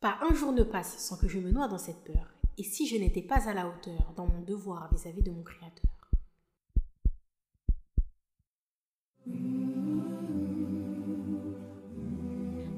Pas un jour ne passe sans que je me noie dans cette peur, et si je n'étais pas à la hauteur dans mon devoir vis-à-vis de mon Créateur?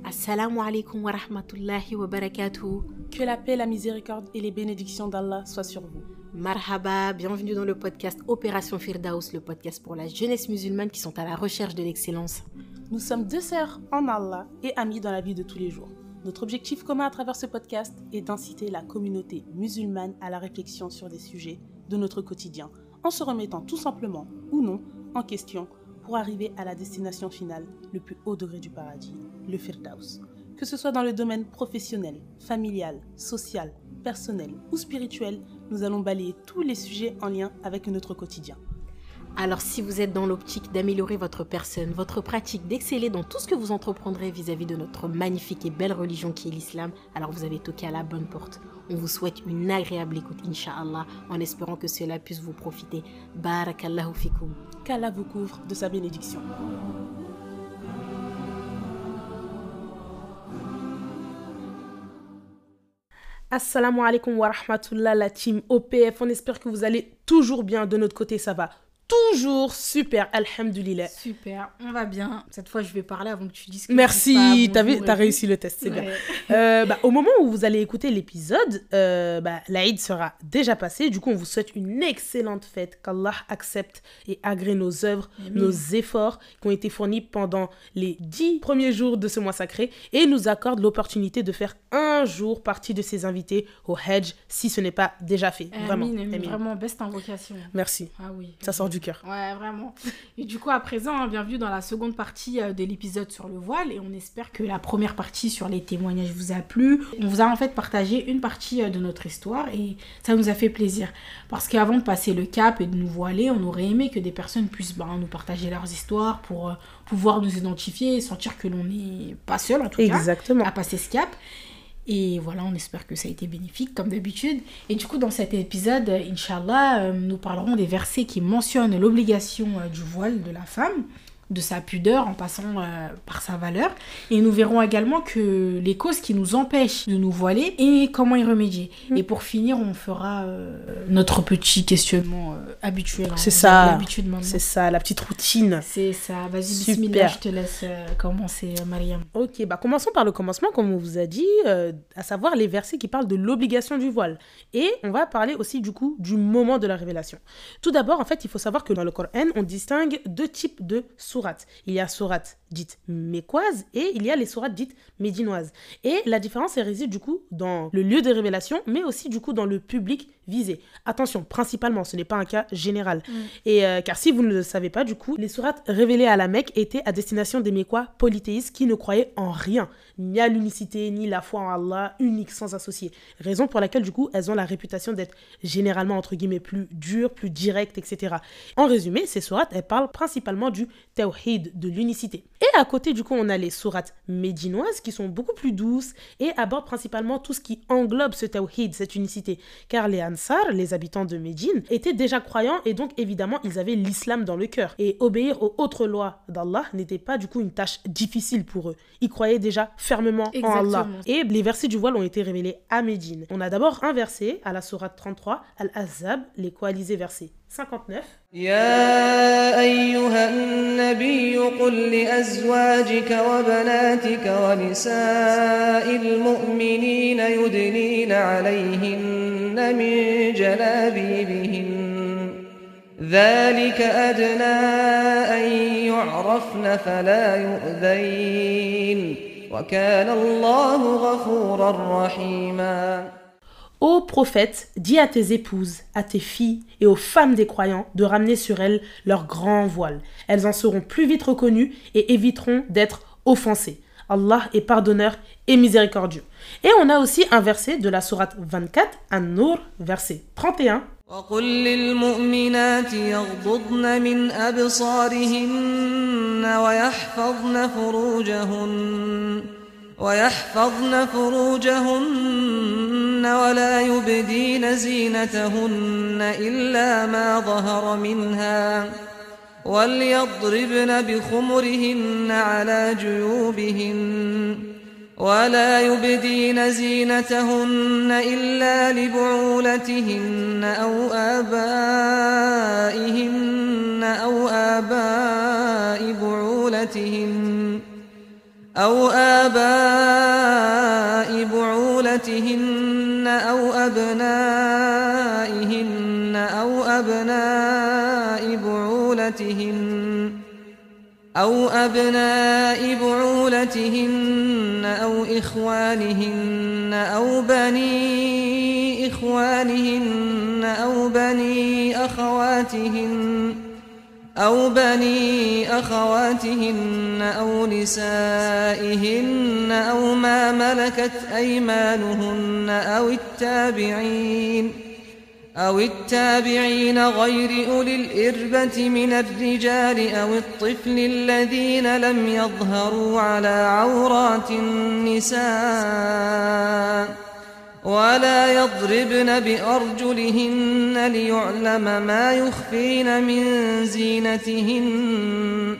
Assalamu alaikum wa rahmatullahi wa barakatuh. Que la paix, la miséricorde et les bénédictions d'Allah soient sur vous. Marhaba, bienvenue dans le podcast Opération Firdaus, le podcast pour la jeunesse musulmane qui sont à la recherche de l'excellence. Nous sommes deux sœurs en Allah et amies dans la vie de tous les jours. Notre objectif commun à travers ce podcast est d'inciter la communauté musulmane à la réflexion sur des sujets de notre quotidien, en se remettant tout simplement ou non en question pour arriver à la destination finale, le plus haut degré du paradis, le Firdaus. Que ce soit dans le domaine professionnel, familial, social, personnel ou spirituel, nous allons balayer tous les sujets en lien avec notre quotidien. Alors si vous êtes dans l'optique d'améliorer votre personne, votre pratique, d'exceller dans tout ce que vous entreprendrez vis-à-vis de notre magnifique et belle religion qui est l'islam, alors vous avez toqué à la bonne porte. On vous souhaite une agréable écoute, inshallah, en espérant que cela puisse vous profiter. Barakallahu fikum. Qu'Allah vous couvre de sa bénédiction. Assalamu alaikum wa rahmatullah la team OPF. On espère que vous allez toujours bien. De notre côté, ça va toujours super, alhamdulillah. Super, on va bien. Cette fois, je vais parler avant que tu dises que Merci, t'as as réussi le test, c'est bien. Euh, bah, au moment où vous allez écouter l'épisode, euh, bah, l'Aïd sera déjà passé. Du coup, on vous souhaite une excellente fête. Qu'Allah accepte et agrée nos œuvres, nos efforts qui ont été fournis pendant les dix premiers jours de ce mois sacré et nous accorde l'opportunité de faire un jour partie de ses invités au Hajj si ce n'est pas déjà fait. Vraiment. Vraiment, best invocation. Merci. Ah oui. Ça sort du cœur. Ouais, vraiment. Et du coup, à présent, bienvenue dans la seconde partie euh, de l'épisode sur le voile. Et on espère que la première partie sur les témoignages vous a plu. On vous a en fait partagé une partie euh, de notre histoire et ça nous a fait plaisir. Parce qu'avant de passer le cap et de nous voiler, on aurait aimé que des personnes puissent ben, nous partager leurs histoires pour euh, pouvoir nous identifier et sentir que l'on n'est pas seul, en tout Exactement. cas, à passer ce cap. Et voilà, on espère que ça a été bénéfique comme d'habitude. Et du coup, dans cet épisode, Inch'Allah, euh, nous parlerons des versets qui mentionnent l'obligation euh, du voile de la femme de sa pudeur en passant euh, par sa valeur. Et nous verrons également que les causes qui nous empêchent de nous voiler et comment y remédier. Mm. Et pour finir, on fera euh, notre petit questionnement euh, habituel. Hein. C'est ça. C'est ça, la petite routine. C'est ça. Vas-y, bismillah, je te laisse commencer, Mariam. Ok, bah commençons par le commencement, comme on vous a dit, à savoir les versets qui parlent de l'obligation du voile. Et on va parler aussi du coup du moment de la révélation. Tout d'abord, en fait, il faut savoir que dans le Coran, on distingue deux types de sources il y a sourates dites mécoises et il y a les sourates dites médinoises. Et la différence elle réside du coup dans le lieu de révélation, mais aussi du coup dans le public visé. Attention, principalement, ce n'est pas un cas général. Mm. Et euh, car si vous ne le savez pas, du coup, les sourates révélées à la Mecque étaient à destination des Mécois polythéistes qui ne croyaient en rien, ni à l'unicité, ni la foi en Allah, unique, sans associé. Raison pour laquelle, du coup, elles ont la réputation d'être généralement, entre guillemets, plus dures, plus directes, etc. En résumé, ces sourates, elles parlent principalement du tawhid, de l'unicité. Et à côté, du coup, on a les sourates médinoises qui sont beaucoup plus douces et abordent principalement tout ce qui englobe ce tawhid, cette unicité. Car les Ansar, les habitants de Médine, étaient déjà croyants et donc évidemment, ils avaient l'islam dans le cœur. Et obéir aux autres lois d'Allah n'était pas du coup une tâche difficile pour eux. Ils croyaient déjà fermement en Allah. Et les versets du voile ont été révélés à Médine. On a d'abord un verset à la sourate 33, Al-Azab, les coalisés versets 59. يا أيها النبي قل لأزواجك وبناتك ونساء المؤمنين يدنين عليهن من جلابيبهن. ذلك أدنى أن يعرفن فلا يؤذين. وكان الله غفورا رحيما. Ô prophète, dis à tes épouses, à tes filles et aux femmes des croyants de ramener sur elles leur grand voile. Elles en seront plus vite reconnues et éviteront d'être offensées. Allah est pardonneur et miséricordieux. Et on a aussi un verset de la sourate 24, An-Nur, verset 31. ويحفظن فروجهن ولا يبدين زينتهن إلا ما ظهر منها وليضربن بخمرهن على جيوبهن ولا يبدين زينتهن إلا لبعولتهن أو آبائهن أو آباء بعولتهن أو آباء بعولتهن أو أبنائهن أو أبناء بعولتهن أو أبناء بعولتهن أو إخوانهن أو بني إخوانهن أو بني أخواتهن أو بني أخواتهن أو نسائهن أو ما ملكت أيمانهن أو التابعين أو التابعين غير أولي الإربة من الرجال أو الطفل الذين لم يظهروا على عورات النساء ولا يضربن بأرجلهن ليعلم ما يخفين من زينتهن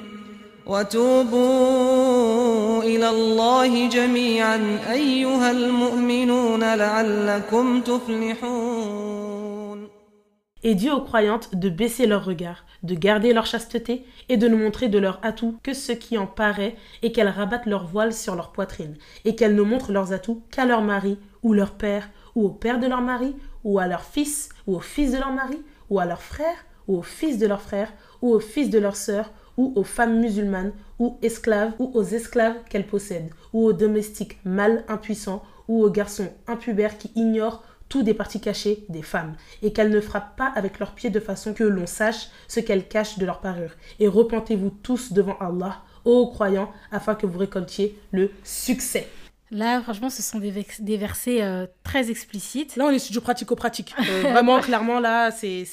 وتوبوا إلى الله جميعا أيها المؤمنون لعلكم تفلحون Et Dieu aux croyantes de baisser leur regard, de garder leur chasteté et de ne montrer de leur atout que ce qui en paraît et qu'elles rabattent leur voile sur leur poitrine et qu'elles ne montrent leurs atouts qu'à leur mari ou leur père ou au père de leur mari ou à leur fils ou au fils de leur mari ou à leur frère ou au fils de leur frère ou au fils de leur sœur ou aux femmes musulmanes ou esclaves ou aux esclaves qu'elles possèdent ou aux domestiques mâles impuissants ou aux garçons impubères qui ignorent tout des parties cachées des femmes, et qu'elles ne frappent pas avec leurs pieds de façon que l'on sache ce qu'elles cachent de leur parure. Et repentez-vous tous devant Allah, ô croyants, afin que vous récoltiez le succès. Là, franchement, ce sont des, versets euh, très explicites. Là, on est sur du pratico-pratique. Euh, vraiment, clairement, là, c'est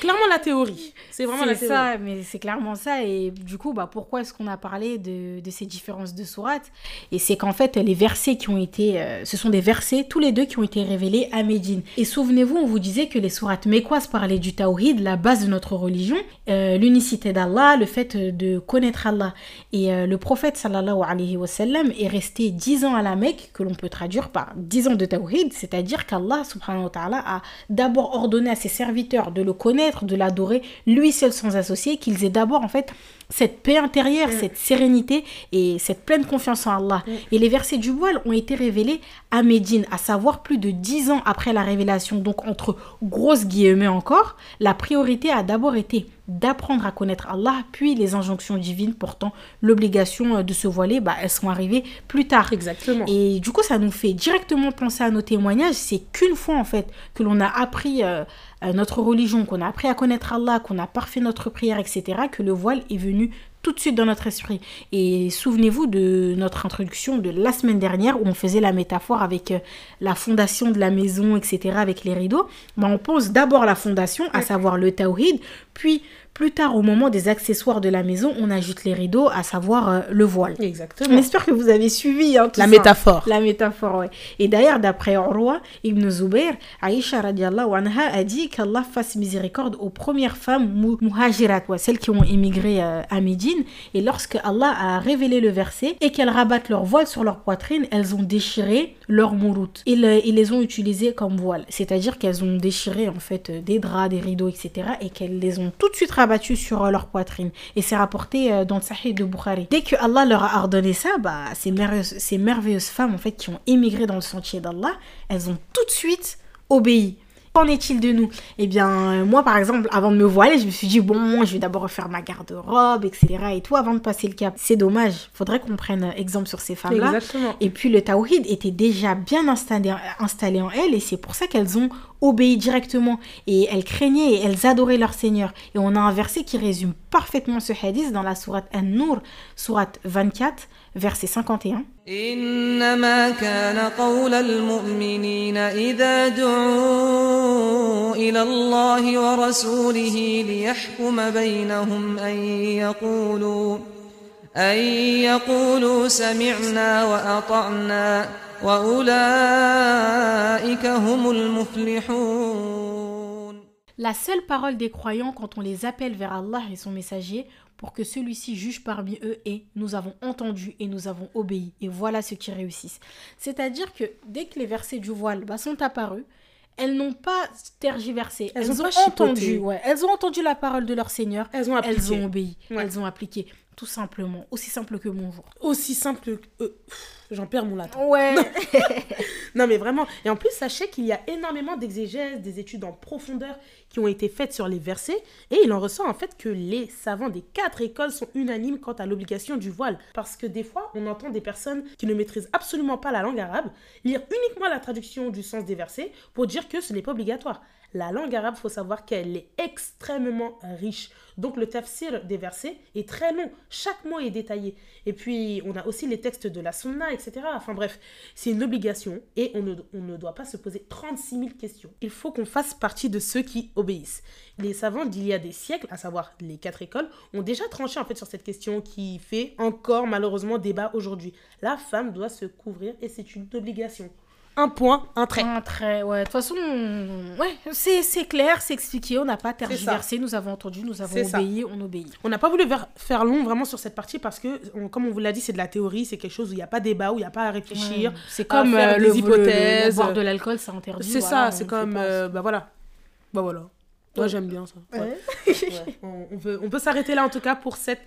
clairement la théorie. C'est vraiment la théorie. ça, mais c'est clairement ça. Et du coup, bah, pourquoi est-ce qu'on a parlé de, de ces différences de sourates? Et c'est qu'en fait, les versets qui ont été... euh, ce sont des versets, tous les deux, qui ont été révélés à Médine. Et souvenez-vous, on vous disait que les sourates mécoises parlaient du tawhid, la base de notre religion, l'unicité d'Allah, le fait de connaître Allah. Et le prophète, sallallahu alayhi wa sallam, est resté dix ans à la Que l'on peut traduire par dix ans de tawhid, c'est-à-dire qu'Allah, subhanahu wa ta'ala, a d'abord ordonné à ses serviteurs de le connaître, de l'adorer, lui seul sans associé, qu'ils aient d'abord en fait cette paix intérieure, cette sérénité et cette pleine confiance en Allah. Et les versets du voile ont été révélés à Médine, à savoir plus de dix ans après la révélation. Donc entre grosses guillemets encore, la priorité a d'abord été d'apprendre à connaître Allah, puis les injonctions divines portant l'obligation euh, de se voiler, bah, elles sont arrivées plus tard. Exactement. Et du coup, ça nous fait directement penser à nos témoignages. C'est qu'une fois, en fait, que l'on a appris euh, euh, notre religion, qu'on a appris à connaître Allah, qu'on a parfait notre prière, etc., que le voile est venu tout de suite dans notre esprit. Et souvenez-vous de notre introduction de la semaine dernière où on faisait la métaphore avec euh, la fondation de la maison, etc., avec les rideaux. Bah, on pose d'abord la fondation, à savoir le tawhid, puis plus tard, au moment des accessoires de la maison, on ajoute les rideaux, à savoir euh, le voile. Exactement. espère que vous avez suivi hein, tout La ça. métaphore. La métaphore, ouais. Et d'ailleurs, d'après Urwa ibn Zubair, Aïcha radiallahu anha a dit qu'Allah fasse miséricorde aux premières femmes muhajirat, ouais, celles qui ont émigré euh, à Médine. Et lorsque Allah a révélé le verset et qu'elles rabattent leur voile sur leur poitrine, elles ont déchiré leur mouroute. Ils, ils les ont utilisés comme voile. C'est-à-dire qu'elles ont déchiré en fait euh, des draps, des rideaux, etc. Et qu'elles les ont tout de suite sur euh, leur poitrine. Et c'est rapporté euh, dans le Sahih de Bukhari. Dès que Allah leur a ordonné ça, bah, ces, merveilleuses, ces merveilleuses femmes en fait qui ont émigré dans le sentier d'Allah, elles ont tout de suite obéi. Qu'en est-il de nous? Eh bien, euh, moi, par exemple, avant de me voiler, je me suis dit, bon, je vais d'abord refaire ma garde-robe, etc. Et tout, avant de passer le cap. C'est dommage. Faudrait qu'on prenne euh, exemple sur ces femmes-là. Et puis le tawhid était déjà bien installé, installé en elles et c'est pour ça qu'elles ont obéi directement et elles craignaient et elles adoraient leur Seigneur. Et on a un verset qui résume parfaitement ce hadith dans la sourate An-Nur, sourate 24, verset 51. إنما كان قول المؤمنين إذا دعوا إلى الله ورسوله ليحكم بينهم أن يقولوا أن يقولوا سمعنا وأطعنا وأولئك هم المفلحون La seule parole des croyants quand on les appelle vers Allah et son messager pour que celui-ci juge parmi eux et nous avons entendu et nous avons obéi. Et voilà ceux qui réussissent. C'est-à-dire que dès que les versets du voile bah, sont apparus, elles n'ont pas tergiversé. Elles, Elles ont entendu. ouais. Elles ont entendu la parole de leur Seigneur. Elles ont appliqué. Elles ont obéi. Ouais. Elles ont appliqué. Tout simplement. Aussi simple que bonjour. Aussi simple que... euh, J'en perds mon latin. Ouais. Non, mais vraiment. Et en plus, sachez qu'il y a énormément d'exégèses, des études en profondeur qui ont été faites sur les versets. Et il en ressort en fait que les savants des quatre écoles sont unanimes quant à l'obligation du voile. Parce que des fois, on entend des personnes qui ne maîtrisent absolument pas la langue arabe lire uniquement la traduction du sens des versets pour dire que ce n'est pas obligatoire. La langue arabe, faut savoir qu'elle est extrêmement riche. Donc le tafsir des versets est très long. Chaque mot est détaillé. Et puis, on a aussi les textes de la sunna, etc. Enfin bref, c'est une obligation et on ne, on ne doit pas se poser 36 000 questions. Il faut qu'on fasse partie de ceux qui obéissent. Les savants d'il y a des siècles, à savoir les quatre écoles, ont déjà tranché en fait sur cette question qui fait encore malheureusement débat aujourd'hui. La femme doit se couvrir et c'est une obligation. Un point, un trait. Un trait, ouais. De toute façon, ouais, c'est c'est clair, c'est expliqué. On n'a pas tergiversé. Nous avons entendu, nous avons ça. obéi, on obéit. On n'a pas voulu faire long vraiment sur cette partie parce que, on- comme on vous l'a dit, c'est de la théorie, c'est quelque chose où il n'y a pas débat, où il n'y a pas à réfléchir. Ouais. C'est comme faire euh, le, hypothèses. le- boire de l'alcool, c'est interdit. C'est voilà, ça, c'est comme, euh, bah voilà. Bah voilà. Moi j'aime bien ça. Ouais. On, on peut, on peut s'arrêter là en tout cas pour cette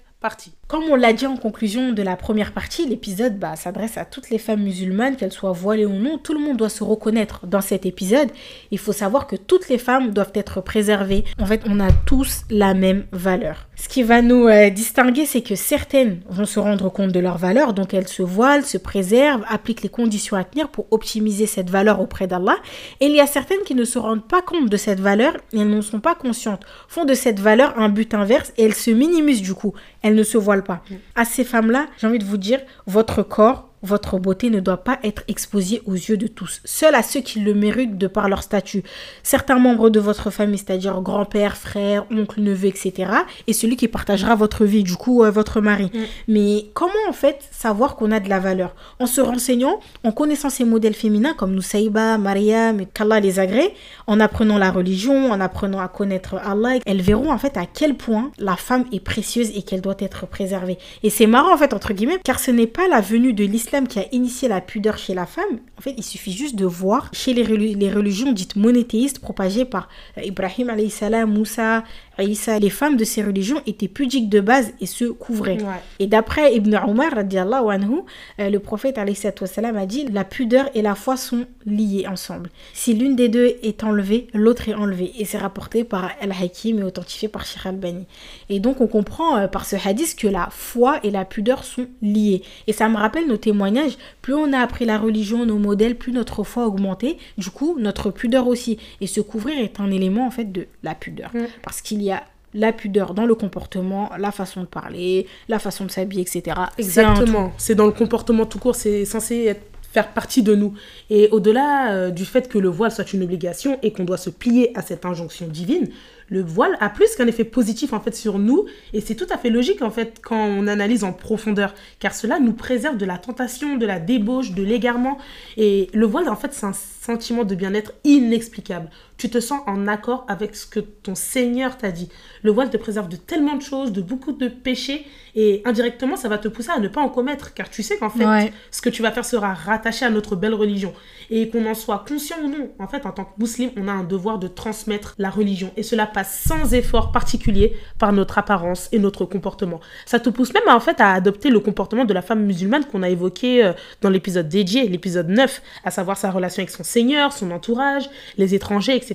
Comme on l'a dit en conclusion de la première partie, l'épisode bah, s'adresse à toutes les femmes musulmanes, qu'elles soient voilées ou non. Tout le monde doit se reconnaître dans cet épisode. Il faut savoir que toutes les femmes doivent être préservées. En fait, on a tous la même valeur. Ce qui va nous euh, distinguer, c'est que certaines vont se rendre compte de leur valeur, donc elles se voilent, se préservent, appliquent les conditions à tenir pour optimiser cette valeur auprès d'Allah. Et il y a certaines qui ne se rendent pas compte de cette valeur et elles n'en sont pas conscientes, font de cette valeur un but inverse et elles se minimisent du coup. Elles ne se voilent pas. À ces femmes-là, j'ai envie de vous dire, votre corps, votre beauté ne doit pas être exposée aux yeux de tous. Seul à ceux qui le méritent de par leur statut. Certains membres de votre famille, c'est-à-dire grand-père, frère, oncle, neveu, etc. Et celui qui partagera votre vie, du coup, euh, votre mari. Mais comment en fait savoir qu'on a de la valeur? En se renseignant, en connaissant ces modèles féminins comme Nusayba, Mariam et qu'Allah les agrée, en apprenant la religion, en apprenant à connaître Allah, elles verront en fait à quel point la femme est précieuse et qu'elle doit être préservée. Et c'est marrant en fait entre guillemets car ce n'est pas la venue de l'islam qui a initié la pudeur chez la femme. En fait, il suffit juste de voir chez les, reli- les religions dites monothéistes propagées par euh, Ibrahim salam, Moussa, Isa. Les femmes de ces religions étaient pudiques de base et se couvraient. Et d'après Ibn Omar, anhu, euh, le prophète wassalam, a dit La pudeur et la foi sont liées ensemble. Si l'une des deux est enlevée, l'autre est enlevée. Et c'est rapporté par Al-Hakim et authentifié par Sheikh Al-Bani. Et donc on comprend euh, par ce hadith que la foi et la pudeur sont liées. Et ça me rappelle nos témoignages. Plus on a appris la religion, nos modèles, plus notre foi a augmenté. Du coup, notre pudeur aussi. Et se couvrir est un élément en fait de la pudeur. Parce qu'il y a la pudeur dans le comportement, la façon de parler, la façon de s'habiller, etc. Exactement. C'est dans le comportement tout court, c'est censé être- faire partie de nous. Et au-delà euh, du fait que le voile soit une obligation et qu'on doit se plier à cette injonction divine, le voile a plus qu'un effet positif en fait sur nous et c'est tout à fait logique en fait quand on analyse en profondeur car cela nous préserve de la tentation, de la débauche, de l'égarement et le voile en fait c'est un sentiment de bien-être inexplicable. Tu te sens en accord avec ce que ton Seigneur t'a dit. Le voile te préserve de tellement de choses, de beaucoup de péchés et indirectement ça va te pousser à ne pas en commettre car tu sais qu'en fait Ouais. ce que tu vas faire sera rattaché à notre belle religion. Et qu'on en soit conscient ou non, en fait, en tant que musulman, on a un devoir de transmettre la religion. Et cela passe sans effort particulier par notre apparence et notre comportement. Ça te pousse même, en fait, à adopter le comportement de la femme musulmane qu'on a évoqué euh, dans l'épisode dédié, l'épisode 9, à savoir sa relation avec son Seigneur, son entourage, les étrangers, etc.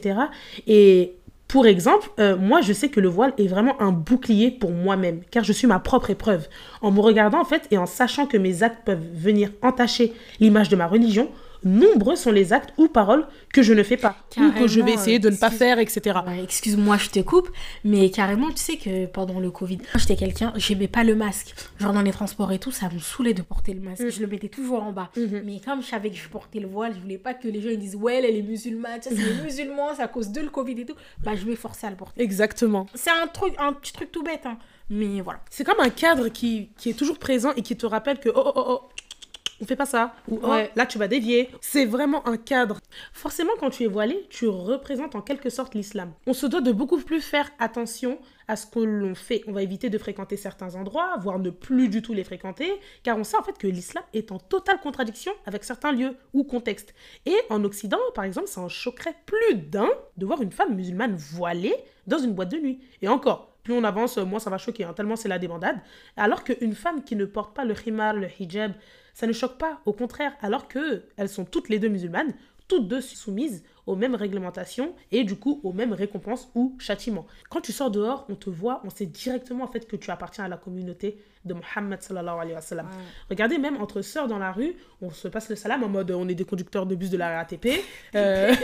Et pour exemple, euh, moi, je sais que le voile est vraiment un bouclier pour moi-même, car je suis ma propre épreuve. En me regardant, en fait, et en sachant que mes actes peuvent venir entacher l'image de ma religion, nombreux sont les actes ou paroles que je ne fais pas, ou que je vais essayer de ne pas faire, etc. Ouais, Excuse-moi, je te coupe, mais carrément, tu sais que pendant le Covid, j'étais quelqu'un, j'aimais pas le masque. Genre dans les transports et tout, ça me saoulait de porter le masque. Mm. Je le mettais toujours en bas. Mhm. Mais comme je savais que je portais le voile, je voulais pas que les gens ils disent ouais, elle est musulmane, c'est les musulmans, c'est à cause de le Covid et tout. Bah, je m'efforçais à le porter. Exactement. C'est un truc, un petit truc tout bête, hein. Mais voilà. C'est comme un cadre qui, qui est toujours présent et qui te rappelle que, oh, oh, oh, oh, on fait pas ça. Ou oh, Ouais. là, tu vas dévier. C'est vraiment un cadre. Forcément, quand tu es voilé, tu représentes en quelque sorte l'islam. On se doit de beaucoup plus faire attention à ce que l'on fait. On va éviter de fréquenter certains endroits, voire ne plus du tout les fréquenter, car on sait en fait que l'islam est en totale contradiction avec certains lieux ou contextes. Et en Occident, par exemple, ça en choquerait plus d'un de voir une femme musulmane voilée dans une boîte de nuit. Et encore, plus on avance, moins ça va choquer, hein, tellement c'est la débandade. Alors qu'une femme qui ne porte pas le himar, le hijab, ça ne choque pas, au contraire, alors que elles sont toutes les deux musulmanes, toutes deux soumises aux mêmes réglementations et du coup aux mêmes récompenses ou châtiments. Quand tu sors dehors, on te voit, on sait directement en fait que tu appartiens à la communauté de Mohammed sallallahu alayhi wa sallam. Regardez, même entre sœurs dans la rue, on se passe le salam en mode on est des conducteurs de bus de la RATP. Euh,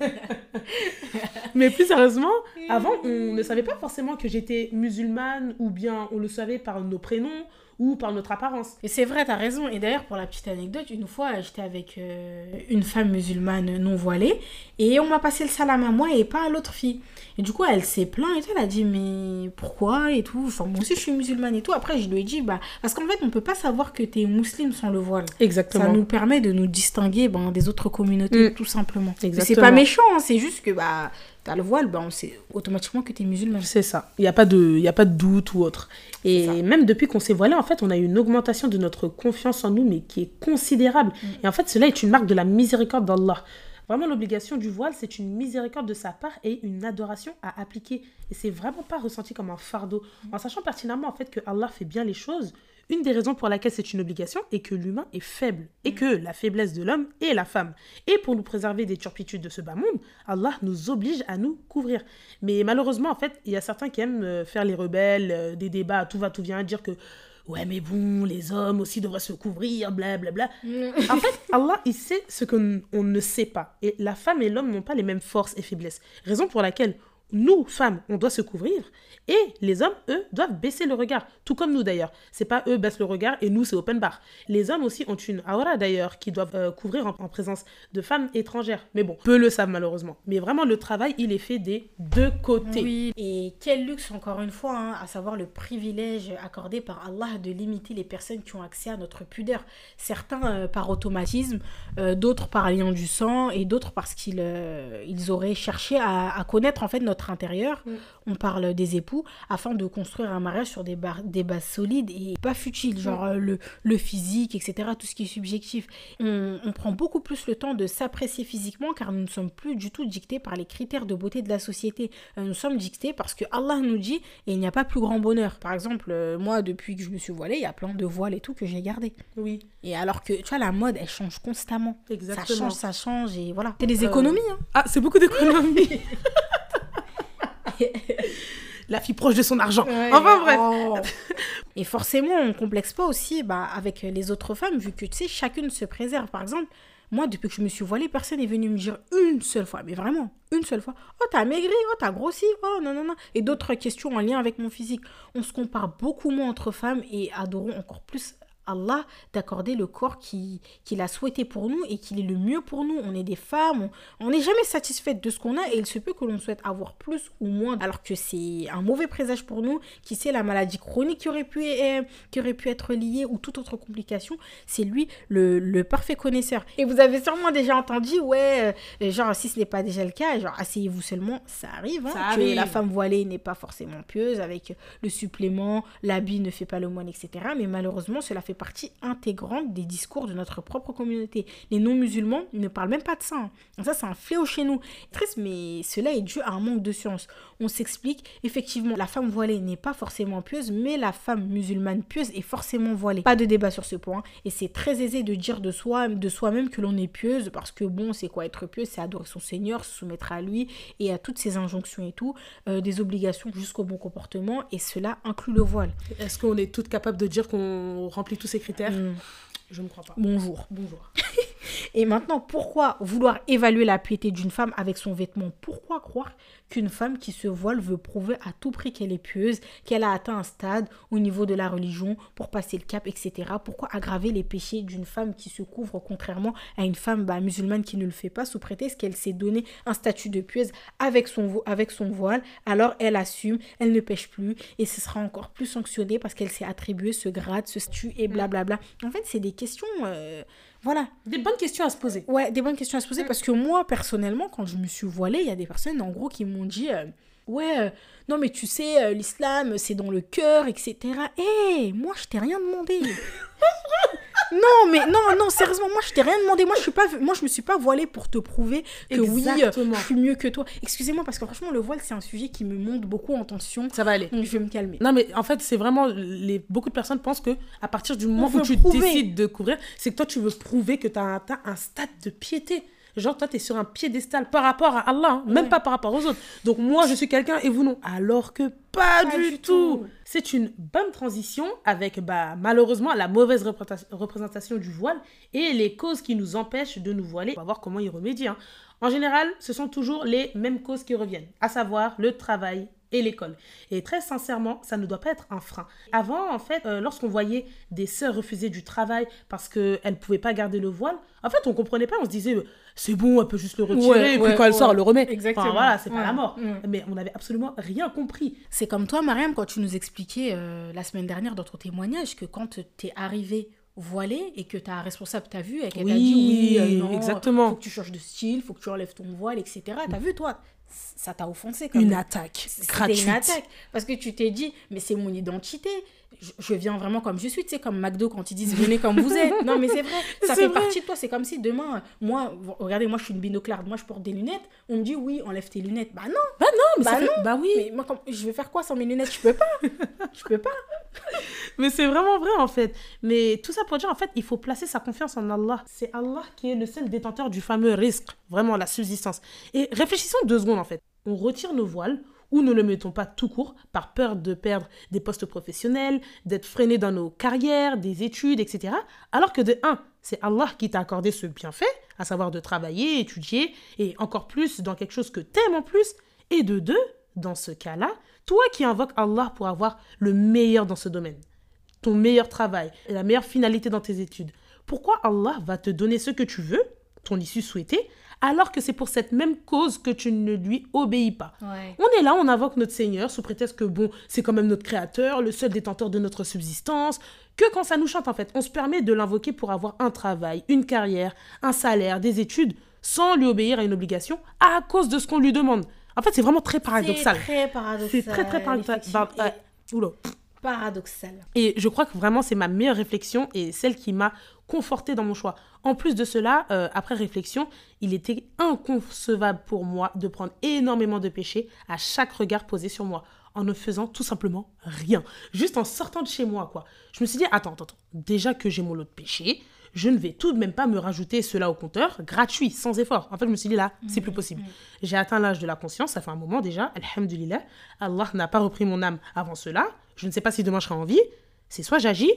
Mais plus sérieusement, avant, on ne savait pas forcément que j'étais musulmane ou bien on le savait par nos prénoms ou par notre apparence. Et c'est vrai, t'as raison. Et d'ailleurs, pour la petite anecdote, une fois, j'étais avec euh, une femme musulmane non voilée et on m'a passé le salam à moi et pas à l'autre fille. Et du coup, elle s'est plainte et tout. Elle a dit, mais pourquoi et tout? Enfin, moi aussi, je suis musulmane et tout. Après, je lui ai dit, bah, parce qu'en fait, on peut pas savoir que t'es musulmane sans le voile. Exactement. Ça nous permet de nous distinguer ben, des autres communautés, Mm. tout simplement. C'est pas méchant, hein, c'est juste que bah, t'as le voile, ben, on sait automatiquement que t'es musulmane. C'est ça. Il n'y a, pas de- y a pas de doute ou autre. Et même depuis qu'on s'est voilé, en fait, on a eu une augmentation de notre confiance en nous, mais qui est considérable. Et en fait, cela est une marque de la miséricorde d'Allah. Vraiment, l'obligation du voile, c'est une miséricorde de sa part et une adoration à appliquer. Et c'est vraiment pas ressenti comme un fardeau. En sachant pertinemment, en fait, que Allah fait bien les choses, une des raisons pour laquelle c'est une obligation est que l'humain est faible et que la faiblesse de l'homme est la femme. Et pour nous préserver des turpitudes de ce bas monde, Allah nous oblige à nous couvrir. Mais malheureusement, en fait, il y a certains qui aiment euh, faire les rebelles, euh, des débats tout va, tout vient, dire que ouais, mais bon, les hommes aussi devraient se couvrir, blablabla. En fait, Allah, il sait ce qu'on on ne sait pas. Et la femme et l'homme n'ont pas les mêmes forces et faiblesses. Raison pour laquelle nous, femmes, on doit se couvrir et les hommes, eux, doivent baisser le regard. Tout comme nous d'ailleurs. C'est pas eux baissent le regard et nous, c'est open bar. Les hommes aussi ont une aura d'ailleurs qui doivent euh, couvrir en, en présence de femmes étrangères. Mais bon, peu le savent malheureusement. Mais vraiment, le travail, il est fait des deux côtés. Et quel luxe, encore une fois, hein, à savoir le privilège accordé par Allah de limiter les personnes qui ont accès à notre pudeur. Certains euh, par automatisme, euh, d'autres par lien du sang et d'autres parce qu'ils ils auraient cherché à, à connaître en fait notre intérieur. Mm. On parle des époux afin de construire un mariage sur des, bar- des bases solides et pas futiles, genre euh, le, le physique, etc., tout ce qui est subjectif. On, on prend beaucoup plus le temps de s'apprécier physiquement car nous ne sommes plus du tout dictés par les critères de beauté de la société. Euh, nous sommes dictés parce que Allah nous dit et il n'y a pas plus grand bonheur. Par exemple, euh, moi, depuis que je me suis voilée, il y a plein de voiles et tout que j'ai gardé. Oui, Et alors que, tu vois, la mode, elle change constamment. Ça exactement. change, ça change et voilà. C'est des Euh, économies, hein. Ah, c'est beaucoup d'économie. La fille proche de son argent. enfin bref. Oh. Et forcément, on complexe pas aussi bah, avec les autres femmes, vu que tu sais, chacune se préserve. Par exemple, moi, depuis que je me suis voilée, personne n'est venu me dire une seule fois, mais vraiment, une seule fois. Oh, t'as maigri, oh, t'as grossi, oh, non, non, non. Et d'autres questions en lien avec mon physique. On se compare beaucoup moins entre femmes et adorons encore plus Allah d'accorder le corps qui- qu'il a souhaité pour nous et qu'il est le mieux pour nous. On est des femmes, on- on n'est jamais satisfaite de ce qu'on a et il se peut que l'on souhaite avoir plus ou moins, alors que c'est un mauvais présage pour nous. Qui sait la maladie chronique qui aurait pu, euh, qui aurait pu être liée ou toute autre complication, c'est lui le, le parfait connaisseur. Et vous avez sûrement déjà entendu, ouais, euh, genre si ce n'est pas déjà le cas, genre asseyez-vous seulement, ça arrive, hein, Ça que arrive. la femme voilée n'est pas forcément pieuse avec le supplément, l'habit ne fait pas le moine, etc. Mais malheureusement, cela fait partie intégrante des discours de notre propre communauté. Les non-musulmans ne parlent même pas de ça. hein. Ça, c'est un fléau chez nous. Triste, mais cela est dû à un manque de science. On s'explique, effectivement, la femme voilée n'est pas forcément pieuse, mais la femme musulmane pieuse est forcément voilée. Pas de débat sur ce point. Et c'est très aisé de dire de soi, de soi-même que l'on est pieuse, parce que bon, c'est quoi être pieuse C'est adorer son Seigneur, se soumettre à lui et à toutes ses injonctions et tout, euh, des obligations jusqu'au bon comportement, et cela inclut le voile. Est-ce qu'on est toutes capables de dire qu'on remplit tous ces critères Mm. Je ne crois pas. Bonjour. Bonjour. Et maintenant, pourquoi vouloir évaluer la piété d'une femme avec son vêtement? Pourquoi croire qu'une femme qui se voile veut prouver à tout prix qu'elle est pieuse, qu'elle a atteint un stade au niveau de la religion pour passer le cap, etc. Pourquoi aggraver les péchés d'une femme qui se couvre contrairement à une femme bah, musulmane qui ne le fait pas sous prétexte qu'elle s'est donné un statut de pieuse avec son, vo- avec son voile? Alors elle assume, elle ne pêche plus et ce sera encore plus sanctionné parce qu'elle s'est attribué ce grade, ce statut et blablabla. En fait, c'est des questions... euh, voilà, Des bonnes questions à se poser. Ouais, des bonnes questions à se poser parce que moi, personnellement, quand je me suis voilée, il y a des personnes en gros qui m'ont dit euh, Ouais, euh, non, mais tu sais, euh, l'islam, c'est dans le cœur, etc. Hé, moi, je t'ai rien demandé. non, mais non, non, sérieusement, moi, je t'ai rien demandé. Moi, je suis pas, moi, je me suis pas voilée pour te prouver que oui, je suis mieux que toi. Excusez-moi, parce que franchement, le voile, c'est un sujet qui me monte beaucoup en tension. Ça va aller. Donc, je vais me calmer. Non, mais en fait, c'est vraiment. Les... Beaucoup de personnes pensent que à partir du moment où tu prouver. décides de couvrir, c'est que toi, tu veux prouver que tu as atteint un stade de piété. Genre, toi, tu es sur un piédestal par rapport à Allah, hein, même Ouais. pas par rapport aux autres. Donc, moi, je suis quelqu'un et vous non. Alors que pas, Pas du, du tout. tout. C'est une bonne transition avec, bah, malheureusement, la mauvaise représenta- représentation du voile et les causes qui nous empêchent de nous voiler. On va voir comment y remédier. hein. En général, ce sont toujours les mêmes causes qui reviennent, à savoir le travail et l'école. Et très sincèrement, ça ne doit pas être un frein. Avant, en fait, euh, lorsqu'on voyait des sœurs refuser du travail parce qu'elles ne pouvaient pas garder le voile, en fait, on comprenait pas. On se disait, c'est bon, elle peut juste le retirer, Ouais, et puis ouais, quand elle sort, elle le remet. Exactement. Enfin, voilà, c'est pas la mort. ouais. Mais on n'avait absolument rien compris. C'est comme toi, Mariam, quand tu nous expliquais euh, la semaine dernière dans ton témoignage que quand t'es arrivé voilée et que ta responsable t'a vu et qu'elle t'a Oui, dit oui, euh, non, exactement. faut que tu changes de style, faut que tu enlèves ton voile, etc. T'as vu, toi, ça t'a offensé quand Une attaque gratuite. une attaque. Parce que tu t'es dit, mais c'est mon identité. Je, je viens vraiment comme je suis, tu sais, comme McDo quand ils disent venez comme vous êtes. Non, mais c'est vrai, ça fait vrai. partie de toi. C'est comme si demain, moi, regardez, moi je suis une binoclarde, moi je porte des lunettes. On me dit oui, enlève tes lunettes. Bah non, Bah non, mais Bah ça fait- non. bah oui. mais moi, quand- je vais faire quoi sans mes lunettes? Je peux pas. Je peux pas. Mais c'est vraiment vrai en fait. Mais tout ça pour dire en fait, il faut placer sa confiance en Allah. C'est Allah qui est le seul détenteur du fameux risque, vraiment la subsistance. Et réfléchissons deux secondes en fait. On retire nos voiles ou ne le mettons pas tout court par peur de perdre des postes professionnels, d'être freiné dans nos carrières, des études, etc. Alors que de un, c'est Allah qui t'a accordé ce bienfait, à savoir de travailler, étudier, et encore plus dans quelque chose que t'aimes en plus. Et de deux, dans ce cas-là, toi qui invoques Allah pour avoir le meilleur dans ce domaine ton meilleur travail la meilleure finalité dans tes études. Pourquoi Allah va te donner ce que tu veux, ton issue souhaitée, alors que c'est pour cette même cause que tu ne lui obéis pas Ouais. On est là, on invoque notre Seigneur sous prétexte que bon, c'est quand même notre créateur, le seul détenteur de notre subsistance, que quand ça nous chante en fait, on se permet de l'invoquer pour avoir un travail, une carrière, un salaire, des études, sans lui obéir à une obligation à cause de ce qu'on lui demande. En fait, c'est vraiment très paradoxal. C'est très paradoxal. C'est très très paradoxal. Bah, oula. Paradoxal. Et je crois que vraiment c'est ma meilleure réflexion et celle qui m'a confortée dans mon choix. En plus de cela, euh, après réflexion, il était inconcevable pour moi de prendre énormément de péché à chaque regard posé sur moi en ne faisant tout simplement rien. Juste en sortant de chez moi, quoi. Je me suis dit, attends, attends, attends. déjà que j'ai mon lot de péché, je ne vais tout de même pas me rajouter cela au compteur, gratuit, sans effort. En fait, je me suis dit, là, c'est plus possible. J'ai atteint l'âge de la conscience, ça fait un moment déjà, alhamdulillah. Allah n'a pas repris mon âme avant cela. Je ne sais pas si demain je serai en vie. C'est soit j'agis,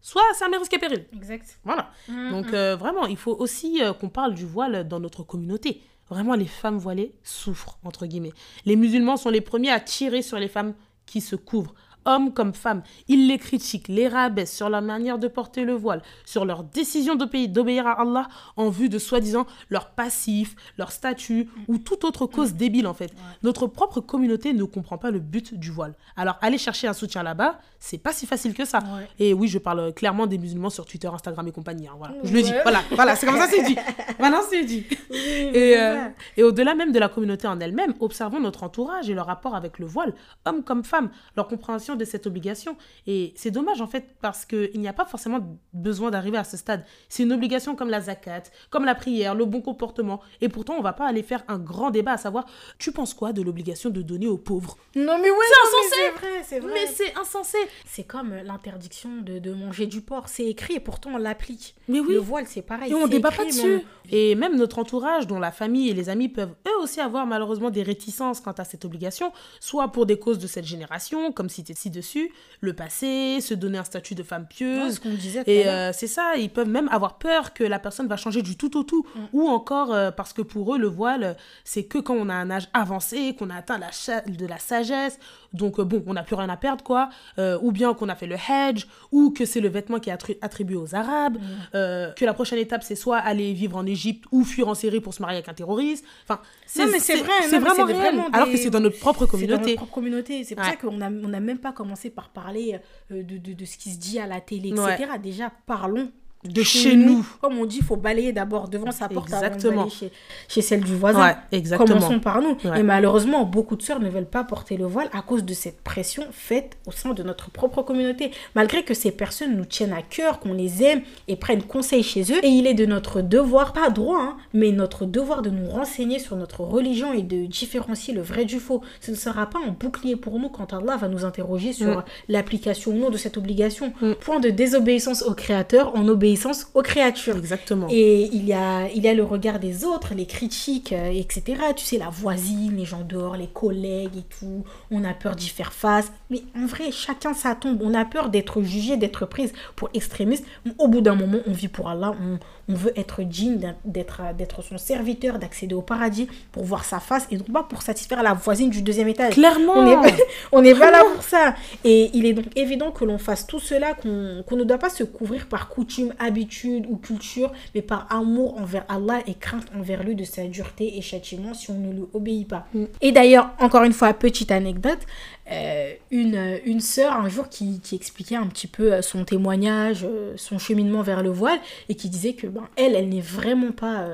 soit ça m'est risque et péril. Exact. Voilà. Donc euh, vraiment, il faut aussi euh, qu'on parle du voile dans notre communauté. Vraiment, les femmes voilées souffrent, entre guillemets. Les musulmans sont les premiers à tirer sur les femmes qui se couvrent. Hommes comme femmes, ils les critiquent, les rabaissent sur leur manière de porter le voile, sur leur décision d'obéir d'obéir à Allah en vue de soi-disant leur passif, leur statut ou toute autre cause débile en fait. Notre propre communauté ne comprend pas le but du voile. Alors aller chercher un soutien là-bas, c'est pas si facile que ça. Ouais. Et oui, je parle clairement des musulmans sur Twitter, Instagram et compagnie. hein, voilà. Je le dis. Voilà, voilà, c'est comme ça c'est dit. Maintenant c'est dit. Et, euh, et au-delà même de la communauté en elle-même, observons notre entourage et leur rapport avec le voile, hommes comme femmes, leur compréhension de cette obligation. Et c'est dommage en fait parce qu'il n'y a pas forcément besoin d'arriver à ce stade. C'est une obligation comme la zakat, comme la prière, le bon comportement. Et pourtant, on va pas aller faire un grand débat à savoir, tu penses quoi de l'obligation de donner aux pauvres? Non, mais ouais, C'est insensé. c'est vrai, c'est vrai. Mais c'est insensé. C'est comme l'interdiction de, de manger du porc. C'est écrit et pourtant on l'applique. Mais oui. Le voile, c'est pareil. Et on débat écrit, pas dessus. on- Et même notre entourage, dont la famille et les amis peuvent eux aussi avoir malheureusement des réticences quant à cette obligation, soit pour des causes de cette génération, comme cité ci-dessus, le passé, se donner un statut de femme Ouais, pieuse. ce qu'on disait tout à Et euh, c'est ça, ils peuvent même avoir peur que la personne va changer du tout au tout. Mm. Ou encore euh, parce que pour eux, le voile, c'est que quand on a un âge avancé, qu'on a atteint la de la sagesse. Donc euh, bon, on n'a plus rien à perdre, quoi. Euh, ou bien qu'on a fait le hedge, ou que c'est le vêtement qui est attri- attribué aux Arabes. Mm. euh, que la prochaine étape, c'est soit aller vivre en Égypte ou fuir en Syrie pour se marier avec un terroriste. Enfin, Non, mais c'est vrai, C'est vraiment c'est réel. vraiment Alors que c'est dans notre propre C'est dans communauté. notre propre communauté. C'est pour Ouais. ça qu'on n'a on a même pas commencé par parler de, de, de ce qui se dit à la télé, etc. Ouais. Déjà, parlons De chez nous. Comme on dit, il faut balayer d'abord devant sa porte avant de Exactement. chez, chez celle du voisin. Ouais, exactement. Commençons par nous. Ouais. Et malheureusement, beaucoup de sœurs ne veulent pas porter le voile à cause de cette pression faite au sein de notre propre communauté. Malgré que ces personnes nous tiennent à cœur, qu'on les aime et prennent conseil chez eux. Et il est de notre devoir, pas droit, hein, mais notre devoir de nous renseigner sur notre religion et de différencier le vrai du faux. Ce ne sera pas un bouclier pour nous quand Allah va nous interroger sur Mm. l'application ou non de cette obligation. Mm. Point de désobéissance au Créateur en aux créatures. Exactement. Et il y, a, il y a le regard des autres, les critiques, euh, etc. Tu sais, la voisine, les gens dehors, les collègues et tout. On a peur d'y faire face. Mais en vrai, chacun sa tombe. On a peur d'être jugé, d'être prise pour extrémiste. Au bout d'un moment, on vit pour Allah. On, on veut être digne d'être son serviteur, d'accéder au paradis pour voir sa face et non pas pour satisfaire la voisine du deuxième étage. Clairement. On n'est on n'est pas là pour ça. Et il est donc évident que l'on fasse tout cela, qu'on qu'on ne doit pas se couvrir par coutume, habitude ou culture, mais par amour envers Allah et crainte envers lui de sa dureté et châtiment si on ne lui obéit pas. Mm. Et d'ailleurs, encore une fois, petite anecdote, euh, une, une sœur un jour qui, qui expliquait un petit peu euh, son témoignage, euh, son cheminement vers le voile, et qui disait que ben, elle, elle n'est vraiment pas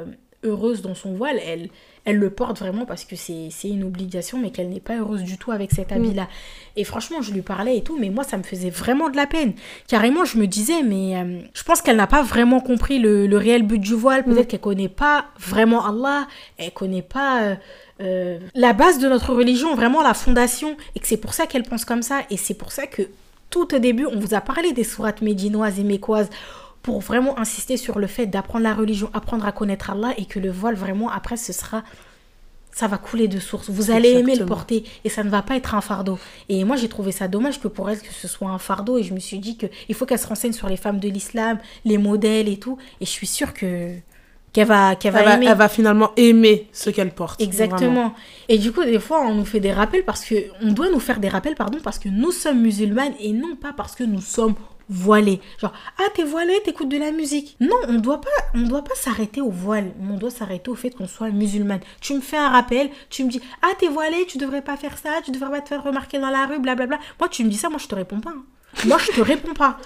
heureuse dans son voile, elle, elle le porte vraiment parce que c'est c'est une obligation, mais qu'elle n'est pas heureuse du tout avec cet habit-là. Et franchement, je lui parlais et tout, mais moi, ça me faisait vraiment de la peine. Carrément, je me disais, mais euh, je pense qu'elle n'a pas vraiment compris le, le réel but du voile. Peut-être qu'elle connaît pas vraiment Allah, elle connaît pas euh, euh, la base de notre religion, vraiment la fondation, et que c'est pour ça qu'elle pense comme ça. Et c'est pour ça que tout au début, on vous a parlé des sourates médinoises et mécoises pour vraiment insister sur le fait d'apprendre la religion, apprendre à connaître Allah et que le voile vraiment après ce sera ça va couler de source. Vous allez aimer le porter et ça ne va pas être un fardeau. Et moi j'ai trouvé ça dommage que pour elle que ce soit un fardeau et je me suis dit que il faut qu'elle se renseigne sur les femmes de l'islam, les modèles et tout et je suis sûre que qu'elle va qu'elle va, aimer. elle va finalement aimer ce qu'elle porte. Exactement. vraiment. Et du coup, des fois, on nous fait des rappels parce que on doit nous faire des rappels, pardon, parce que nous sommes musulmanes et non pas parce que nous sommes voilées. Genre, ah, t'es voilée, t'écoutes de la musique. Non, on doit pas, on doit pas s'arrêter au voile. On doit s'arrêter au fait qu'on soit musulmane. Tu me fais un rappel, tu me dis, ah, t'es voilée, tu devrais pas faire ça, tu devrais pas te faire remarquer dans la rue, blablabla. Moi, tu me dis ça, moi, je te réponds pas. hein. Moi, je te réponds pas.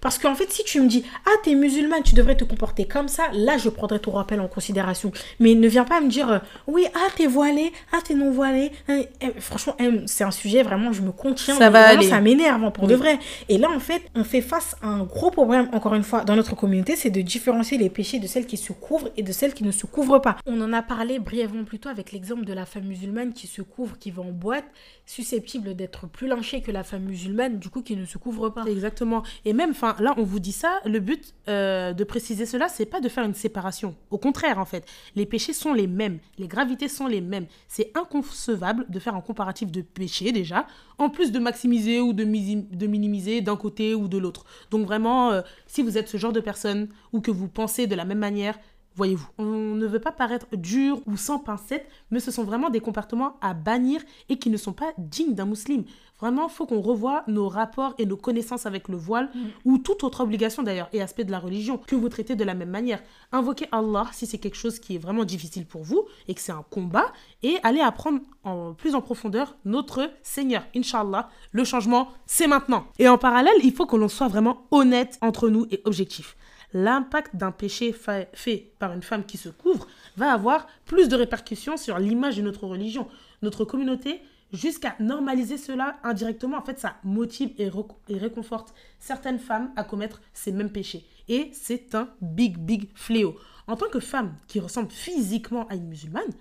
Parce qu'en fait, si tu me dis, ah, t'es musulmane, tu devrais te comporter comme ça, là, je prendrai ton rappel en considération. Mais ne viens pas me dire, euh, oui, ah, t'es voilée, ah, t'es non voilée. Hein, eh, franchement, eh, c'est un sujet, vraiment, je me contiens. Ça va vraiment, aller. Ça m'énerve, hein, pour Oui. de vrai. Et là, en fait, on fait face à un gros problème, encore une fois, dans notre communauté, c'est de différencier les péchés de celles qui se couvrent et de celles qui ne se couvrent pas. On en a parlé brièvement plus tôt avec l'exemple de la femme musulmane qui se couvre, qui va en boîte, susceptible d'être plus lynchée que la femme musulmane, du coup, qui ne se couvre pas. Exactement. Et même, enfin, là, on vous dit ça. Le but euh, de préciser cela, c'est pas de faire une séparation. Au contraire, en fait, les péchés sont les mêmes, les gravités sont les mêmes. C'est inconcevable de faire un comparatif de péchés déjà, en plus de maximiser ou de, minimiser d'un côté ou de l'autre. Donc vraiment, euh, si vous êtes ce genre de personne ou que vous pensez de la même manière, voyez-vous. On ne veut pas paraître dur ou sans pincette, mais ce sont vraiment des comportements à bannir et qui ne sont pas dignes d'un musulman. Vraiment, il faut qu'on revoie nos rapports et nos connaissances avec le voile ou toute autre obligation d'ailleurs et aspect de la religion que vous traitez de la même manière. Invoquez Allah si c'est quelque chose qui est vraiment difficile pour vous et que c'est un combat et allez apprendre en plus en profondeur notre Seigneur. Inch'Allah, le changement, c'est maintenant. Et en parallèle, il faut que l'on soit vraiment honnête entre nous et objectif l'impact d'un péché fa- fait par une femme qui se couvre va avoir plus de répercussions sur l'image de notre religion, notre communauté, jusqu'à normaliser cela indirectement. En fait, ça motive et, et réconforte certaines femmes à commettre ces mêmes péchés. Et c'est un big, big fléau. En tant que femme qui ressemble physiquement à une musulmane,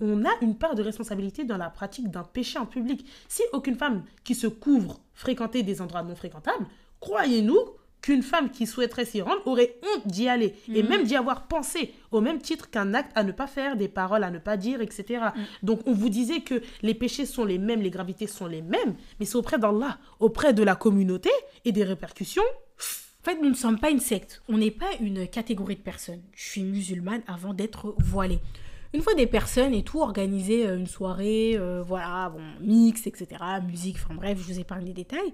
on a une part de responsabilité dans la pratique d'un péché en public. Si aucune femme qui se couvre fréquentait des endroits non fréquentables, croyez-nous qu'une femme qui souhaiterait s'y rendre aurait honte d'y aller et même d'y avoir pensé, au même titre qu'un acte à ne pas faire, des paroles à ne pas dire, etc. Donc on vous disait que les péchés sont les mêmes, les gravités sont les mêmes, mais c'est auprès d'Allah, auprès de la communauté et des répercussions. En fait, nous ne sommes pas une secte. On n'est pas une catégorie de personnes. Je suis musulmane avant d'être voilée. Une fois des personnes et tout, organiser euh, une soirée, euh, voilà, bon, mix, etc., musique, enfin bref, je vous ai parlé des détails.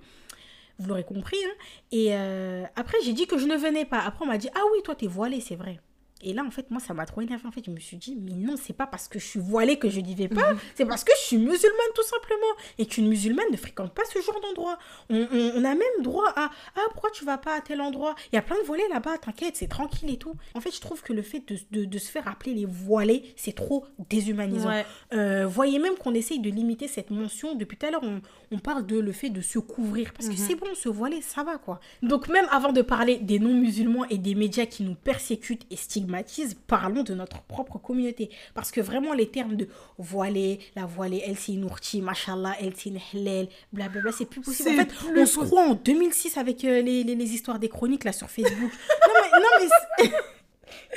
Vous l'aurez compris. hein. Et euh, après, j'ai dit que je ne venais pas. Après, on m'a dit, ah oui, toi, t'es voilée, c'est vrai. Et là, en fait, moi, ça m'a trop énervé. En fait, je me suis dit, mais non, c'est pas parce que je suis voilée que je n'y vais pas. C'est parce que je suis musulmane, tout simplement. Et qu'une musulmane ne fréquente pas ce genre d'endroit. On, on- on a même droit à, ah, pourquoi tu vas pas à tel endroit? Il y a plein de voilés là-bas, t'inquiète, c'est tranquille et tout. En fait, je trouve que le fait de, de- de se faire appeler les voilés, c'est trop déshumanisant. Ouais. Euh, voyez même qu'on essaye de limiter cette mention. Depuis tout à l'heure, on, on parle de le fait de se couvrir. Parce que c'est bon, se voiler, ça va quoi. Donc même avant de parler des non-musulmans et des médias qui nous persécutent et stigmatisent, parlons de notre propre communauté. Parce que vraiment les termes de voiler, la voilée, elle c'est une ourti, machallah, elle une halal, blablabla, c'est plus possible. En fait, on se croit en 2006 avec euh, les, les- les histoires des chroniques là sur Facebook. non mais... Non, mais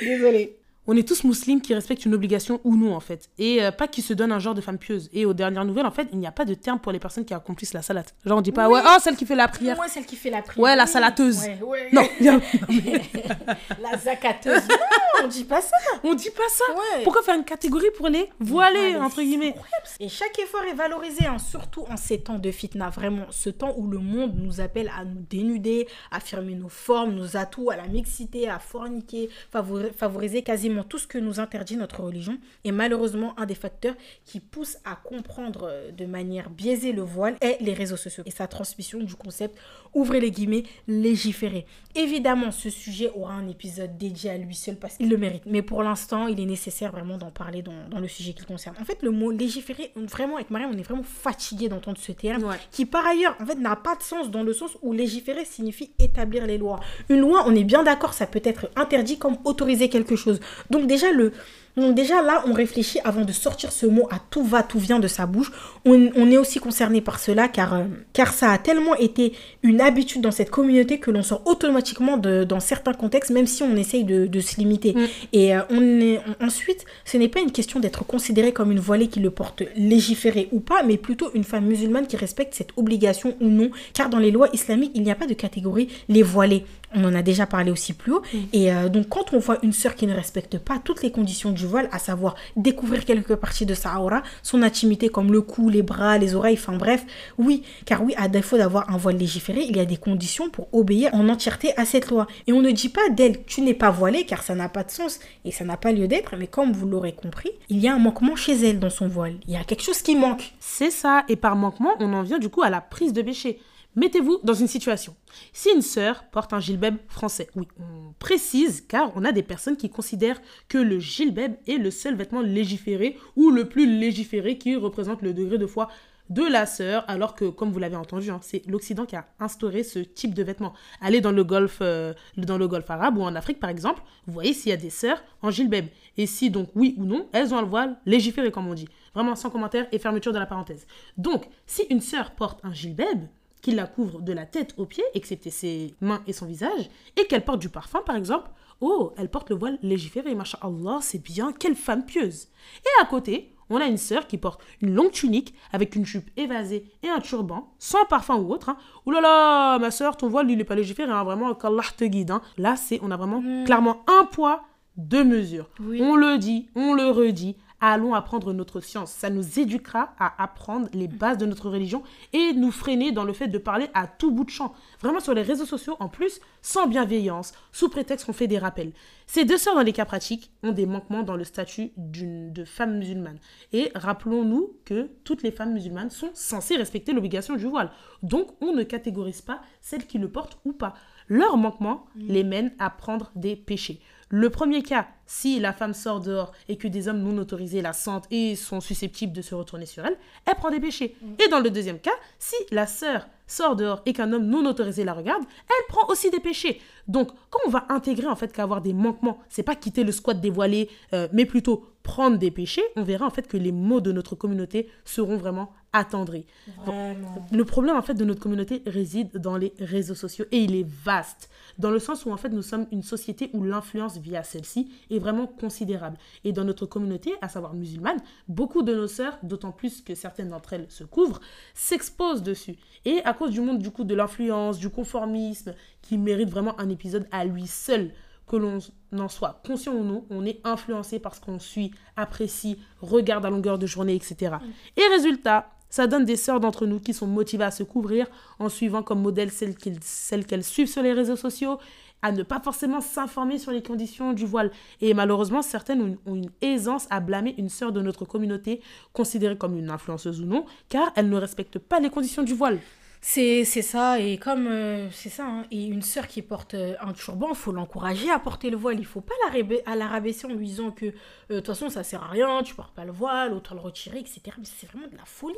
Désolée. On est tous musulmans qui respectent une obligation ou non, en fait. Et euh, pas qui se donnent un genre de femme pieuse. Et aux dernières nouvelles, en fait, il n'y a pas de terme pour les personnes qui accomplissent la salate. Genre, on dit pas, Oui. ouais, oh, celle qui fait la prière. Moi, celle qui fait la prière. Ouais, la salateuse. Ouais, ouais. Non, la zacateuse. Non, on dit pas ça. on dit pas ça. Ouais. Pourquoi faire une catégorie pour les voilés, entre guillemets? Et chaque effort est valorisé, hein, surtout en ces temps de fitna. Vraiment, ce temps où le monde nous appelle à nous dénuder, affirmer nos formes, nos atouts, à la mixité, à forniquer, favori- favoriser quasiment tout ce que nous interdit notre religion. Et malheureusement, un des facteurs qui pousse à comprendre euh, de manière biaisée le voile est les réseaux sociaux et sa transmission du concept, ouvrez les guillemets, légiférer. Évidemment, ce sujet aura un épisode dédié à lui seul parce qu'il le mérite. Mais pour l'instant, il est nécessaire vraiment d'en parler dans, dans le sujet qui le concerne. En fait, le mot légiférer, vraiment, avec Mariam, on est vraiment fatigué d'entendre ce terme Ouais. qui, par ailleurs, en fait, n'a pas de sens dans le sens où légiférer signifie établir les lois. Une loi, on est bien d'accord, ça peut être interdit comme autoriser quelque chose. Donc, déjà, le. Donc déjà là, on réfléchit avant de sortir ce mot à tout va, tout vient de sa bouche. On, on est aussi concerné par cela car, euh, car ça a tellement été une habitude dans cette communauté que l'on sort automatiquement de, dans certains contextes, même si on essaye de, de se limiter. Mm. Et euh, on est, on- ensuite, ce n'est pas une question d'être considéré comme une voilée qui le porte légiféré ou pas, mais plutôt une femme musulmane qui respecte cette obligation ou non. Car dans les lois islamiques, il n'y a pas de catégorie les voilés. On en a déjà parlé aussi plus haut. Et euh, donc, quand on voit une sœur qui ne respecte pas toutes les conditions du voile, à savoir découvrir quelques parties de sa aura, son intimité comme le cou, les bras, les oreilles, enfin bref, oui, car oui, à défaut d'avoir un voile légiféré, il y a des conditions pour obéir en entièreté à cette loi. Et on ne dit pas d'elle, tu n'es pas voilée, car ça n'a pas de sens et ça n'a pas lieu d'être, mais comme vous l'aurez compris, il y a un manquement chez elle dans son voile. Il y a quelque chose qui manque. C'est ça, et par manquement, on en vient du coup à la prise de péché. Mettez-vous dans une situation. Si une sœur porte un gilbeb français, oui, on précise car on a des personnes qui considèrent que le gilbeb est le seul vêtement légiféré ou le plus légiféré qui représente le degré de foi de la sœur, alors que, comme vous l'avez entendu, hein, c'est l'Occident qui a instauré ce type de vêtements. Allez dans le golfe, euh, dans le golfe arabe ou en Afrique, par exemple, vous voyez s'il y a des sœurs en gilbeb. Et si donc, oui ou non, elles ont un voile légiféré, comme on dit. Vraiment sans commentaire et fermeture de la parenthèse. Donc, si une sœur porte un gilbeb, qui la couvre de la tête aux pieds, excepté ses mains et son visage, et qu'elle porte du parfum, par exemple, oh, elle porte le voile légiféré, Allah, c'est bien, quelle femme pieuse. Et à côté, on a une sœur qui porte une longue tunique avec une jupe évasée et un turban, sans parfum ou autre. Hein. Ouh là là, ma sœur, ton voile, il n'est pas légiféré, hein, vraiment, qu'Allah te guide. hein. Là, c'est, on a vraiment clairement un poids, deux mesures. Oui. On le dit, on le redit. Allons apprendre notre science. Ça nous éduquera à apprendre les bases de notre religion et nous freiner dans le fait de parler à tout bout de champ. Vraiment sur les réseaux sociaux, en plus, sans bienveillance, sous prétexte qu'on fait des rappels. Ces deux sœurs, dans les cas pratiques, ont des manquements dans le statut d'une de femme musulmane. Et rappelons-nous que toutes les femmes musulmanes sont censées respecter l'obligation du voile. Donc, on ne catégorise pas celles qui le portent ou pas. Leurs manquements les mènent à prendre des péchés. Le premier cas, si la femme sort dehors et que des hommes non autorisés la sentent et sont susceptibles de se retourner sur elle, elle prend des péchés. Et dans le deuxième cas, si la sœur sort dehors et qu'un homme non autorisé la regarde, elle prend aussi des péchés. Donc, quand on va intégrer en fait qu'avoir des manquements, c'est pas quitter le squat dévoilé, euh, mais plutôt prendre des péchés, on verra en fait que les mots de notre communauté seront vraiment attendri. Vraiment. Le problème en fait de notre communauté réside dans les réseaux sociaux et il est vaste dans le sens où en fait nous sommes une société où l'influence via celle-ci est vraiment considérable et dans notre communauté à savoir musulmane beaucoup de nos sœurs d'autant plus que certaines d'entre elles se couvrent s'exposent dessus et à cause du monde du coup de l'influence du conformisme qui mérite vraiment un épisode à lui seul que l'on en soit conscient ou non, on est influencé par ce qu'on suit, apprécie, regarde à longueur de journée, etc. Et résultat, ça donne des sœurs d'entre nous qui sont motivées à se couvrir en suivant comme modèle celles qu'elles suivent sur les réseaux sociaux, à ne pas forcément s'informer sur les conditions du voile. Et malheureusement, certaines ont une, ont une aisance à blâmer une sœur de notre communauté, considérée comme une influenceuse ou non, car elle ne respecte pas les conditions du voile. C'est ça, et comme euh, c'est ça, hein, et une sœur qui porte euh, un turban, il faut l'encourager à porter le voile. Il faut pas la, à la rabaisser en lui disant que euh, de toute façon ça sert à rien, tu portes pas le voile, autant le retirer, etc. Mais c'est vraiment de la folie.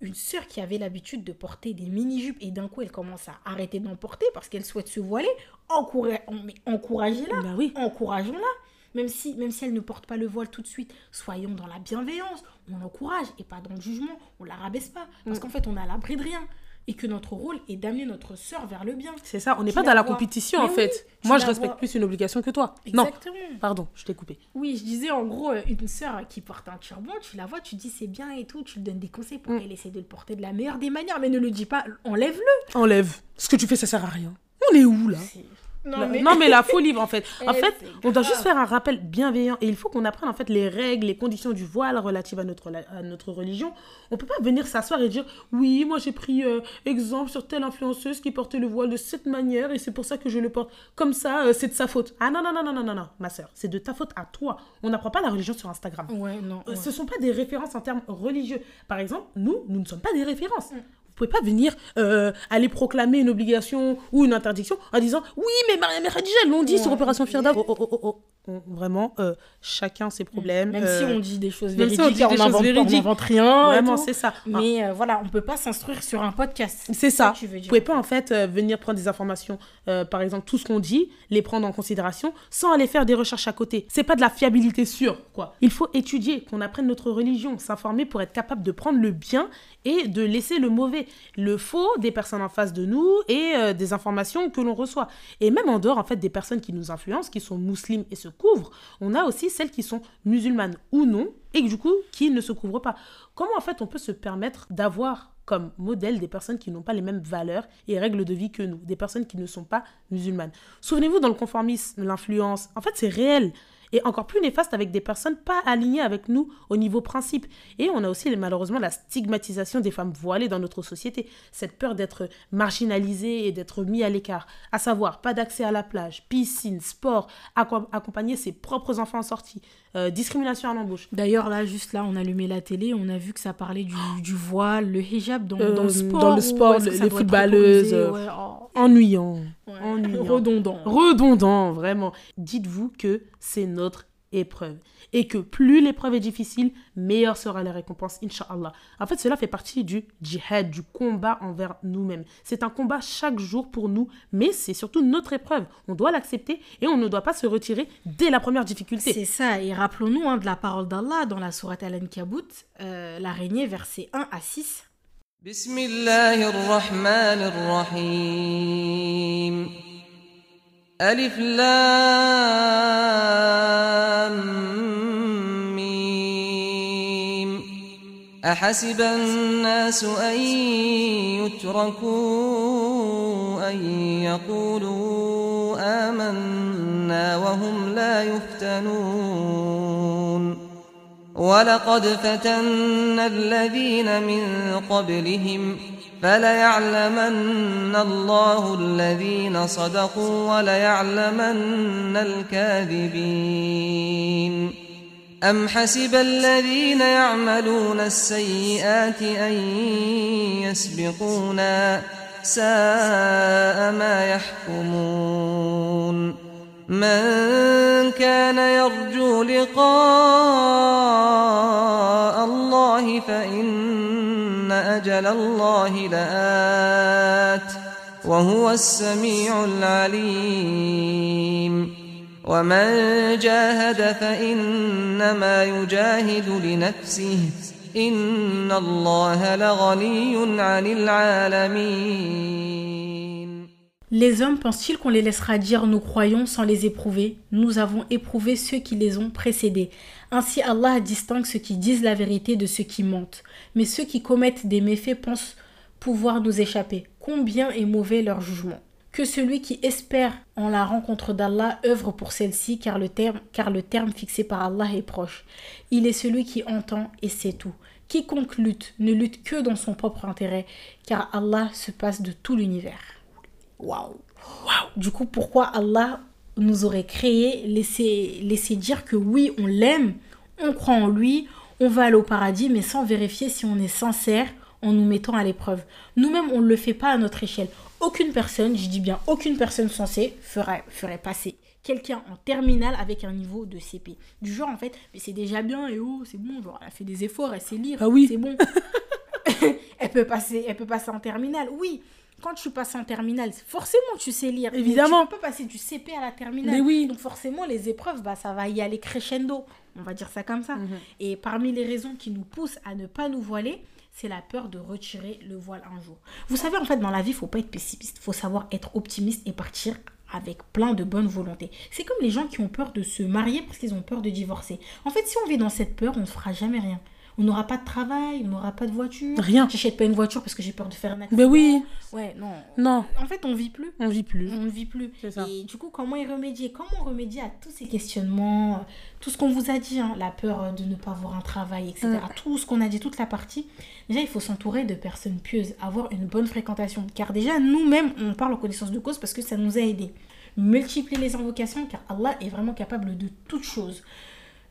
Une sœur qui avait l'habitude de porter des mini-jupes et d'un coup elle commence à arrêter d'en porter parce qu'elle souhaite se voiler, encoura- encouragez-la, Bah oui. encourageons-la. Même si, même si elle ne porte pas le voile tout de suite, soyons dans la bienveillance, on l'encourage et pas dans le jugement, on la rabaisse pas. Parce qu'en fait, on à l'abri de rien. Et que notre rôle est d'amener notre sœur vers le bien. C'est ça, on n'est pas dans la vois. compétition Mais en oui, fait. Moi, je respecte vois. plus une obligation que toi. Non, pardon, je t'ai coupé. Oui, je disais en gros, euh, une sœur qui porte un turban, tu la vois, tu dis c'est bien et tout, tu lui donnes des conseils pour Mm. qu'elle essaie de le porter de la meilleure des manières, mais ne le dis pas, enlève-le. Enlève. Ce que tu fais, ça sert à rien. On est où là? Non mais... la folie en fait. En Eh, fait, c'est on doit grave. juste faire un rappel bienveillant et il faut qu'on apprenne en fait les règles, les conditions du voile relatives à notre, à notre religion. On peut pas venir s'asseoir et dire oui, moi j'ai pris euh, exemple sur telle influenceuse qui portait le voile de cette manière et c'est pour ça que je le porte comme ça, euh, c'est de sa faute. Ah non non non non non non non, ma sœur, c'est de ta faute à toi. On n'apprend pas la religion sur Instagram. Ouais, non. Euh. Ce sont pas des références en termes religieux. Par exemple, nous, nous ne sommes pas des références. Mm. Vous pouvez pas venir euh, aller proclamer une obligation ou une interdiction en disant oui mais Mariam et Khadija l'ont dit sur. Opération Firda. Oh, oh, oh, oh. On- Vraiment, euh, chacun ses problèmes. Même euh, si on dit des choses même si véridiques, on dit des on choses pas, on véridiques. n'invente rien. Vraiment, c'est ça. Ah, Mais euh, voilà, on peut pas s'instruire sur un podcast. C'est ça. que tu veux Vous dire. pouvez pas en fait euh, venir prendre des informations, euh, par exemple tout ce qu'on dit, les prendre en considération sans aller faire des recherches à côté. C'est pas de la fiabilité sûre, quoi. Il faut étudier, qu'on apprenne notre religion, s'informer pour être capable de prendre le bien et de laisser le mauvais, le faux des personnes en face de nous et euh, des informations que l'on reçoit. Et même en dehors en fait des personnes qui nous influencent, qui sont musulmanes et se couvrent, on a aussi celles qui sont musulmanes ou non et du coup qui ne se couvrent pas. Comment en fait on peut se permettre d'avoir comme modèle des personnes qui n'ont pas les mêmes valeurs et règles de vie que nous, des personnes qui ne sont pas musulmanes? Souvenez-vous dans le conformisme, l'influence, en fait c'est réel et encore plus néfaste avec des personnes pas alignées avec nous au niveau principe. Et on a aussi malheureusement la stigmatisation des femmes voilées dans notre société, cette peur d'être marginalisée et d'être mis à l'écart, à savoir pas d'accès à la plage, piscine, sport, acco- accompagner ses propres enfants en sortie, euh, discrimination à l'embauche. D'ailleurs, là, juste là, on a allumé la télé, on a vu que ça parlait du, du voile, le hijab dans, Euh, dans le sport. dans le sport, les footballeuses, euh, Ouais, oh, Ennuyant. Ouais. Redondant. Redondant, vraiment. Dites-vous que c'est notre épreuve. Et que plus l'épreuve est difficile, meilleure sera la récompense, Inch'Allah. En fait, cela fait partie du djihad, du combat envers nous-mêmes. C'est un combat chaque jour pour nous, mais c'est surtout notre épreuve. On doit l'accepter et on ne doit pas se retirer dès la première difficulté. C'est ça, et rappelons-nous hein, de la parole d'Allah dans la sourate Al-Ankabut, euh, l'araignée, versets 1 à 6. ألف لام ميم. أحسب الناس أن يتركوا أن يقولوا آمنا وهم لا يفتنون. ولقد فتنا الذين من قبلهم فليعلمن الله الذين صدقوا وليعلمن الكاذبين. أم حسب الذين يعملون السيئات أن يسبقونا ساء ما يحكمون. من كان يرجو لقاء الله فإن أجل الله لآت وهو السميع العليم. ومن جاهد فإنما يجاهد لنفسه. إن الله لغني عن العالمين. Les hommes pensent-ils qu'on les laissera dire nous croyons sans les éprouver? Nous avons éprouvé ceux qui les ont précédés. Ainsi Allah distingue ceux qui disent la vérité de ceux qui mentent. Mais ceux qui commettent des méfaits pensent pouvoir nous échapper. Combien est mauvais leur jugement que celui qui espère en la rencontre d'Allah œuvre pour celle-ci, car le, terme, fixé par Allah est proche. Il est celui qui entend et sait tout. Quiconque lutte ne lutte que dans son propre intérêt, car Allah se passe de tout l'univers. Waouh! Waouh! Du coup, pourquoi Allah nous aurait créé, laisser dire que oui, on l'aime, on croit en lui, on va aller au paradis, mais sans vérifier si on est sincère en nous mettant à l'épreuve. Nous-mêmes, on ne le fait pas à notre échelle aucune personne, je dis bien aucune personne censée, ferait, ferait passer quelqu'un en terminale avec un niveau de CP. Du genre, en fait, mais c'est déjà bien et oh, c'est bon, genre, elle a fait des efforts, elle sait lire, Ah oui. c'est bon. elle, peut passer, elle peut passer en terminale, oui. Quand tu passes en terminale, forcément tu sais lire. Mais Évidemment. tu peux pas passer du CP à la terminale. Mais oui. Donc forcément, les épreuves, bah, ça va y aller crescendo. On va dire ça comme ça. Mhm. Et parmi les raisons qui nous poussent à ne pas nous voiler, c'est la peur de retirer le voile un jour. Vous savez, en fait, dans la vie, il faut pas être pessimiste. Il faut savoir être optimiste et partir avec plein de bonne volonté. C'est comme les gens qui ont peur de se marier parce qu'ils ont peur de divorcer. En fait, si on vit dans cette peur, on ne fera jamais rien. On n'aura pas de travail, on n'aura pas de voiture. Rien. J'achète pas une voiture parce que j'ai peur de faire un accident. Ben oui. Ouais, non. Non, En fait, on vit plus. on vit plus. On ne vit plus. Ça. Et du coup, comment y remédier Comment remédier à tous ces questionnements, euh, tout ce qu'on vous a dit, hein, la peur euh, de ne pas avoir un travail, etc. Tout ce qu'on a dit, toute la partie. Déjà, il faut s'entourer de personnes pieuses, avoir une bonne fréquentation. Car déjà, nous-mêmes, on parle en connaissance de cause parce que ça nous a aidés. Multiplier les invocations, car Allah est vraiment capable de toutes choses.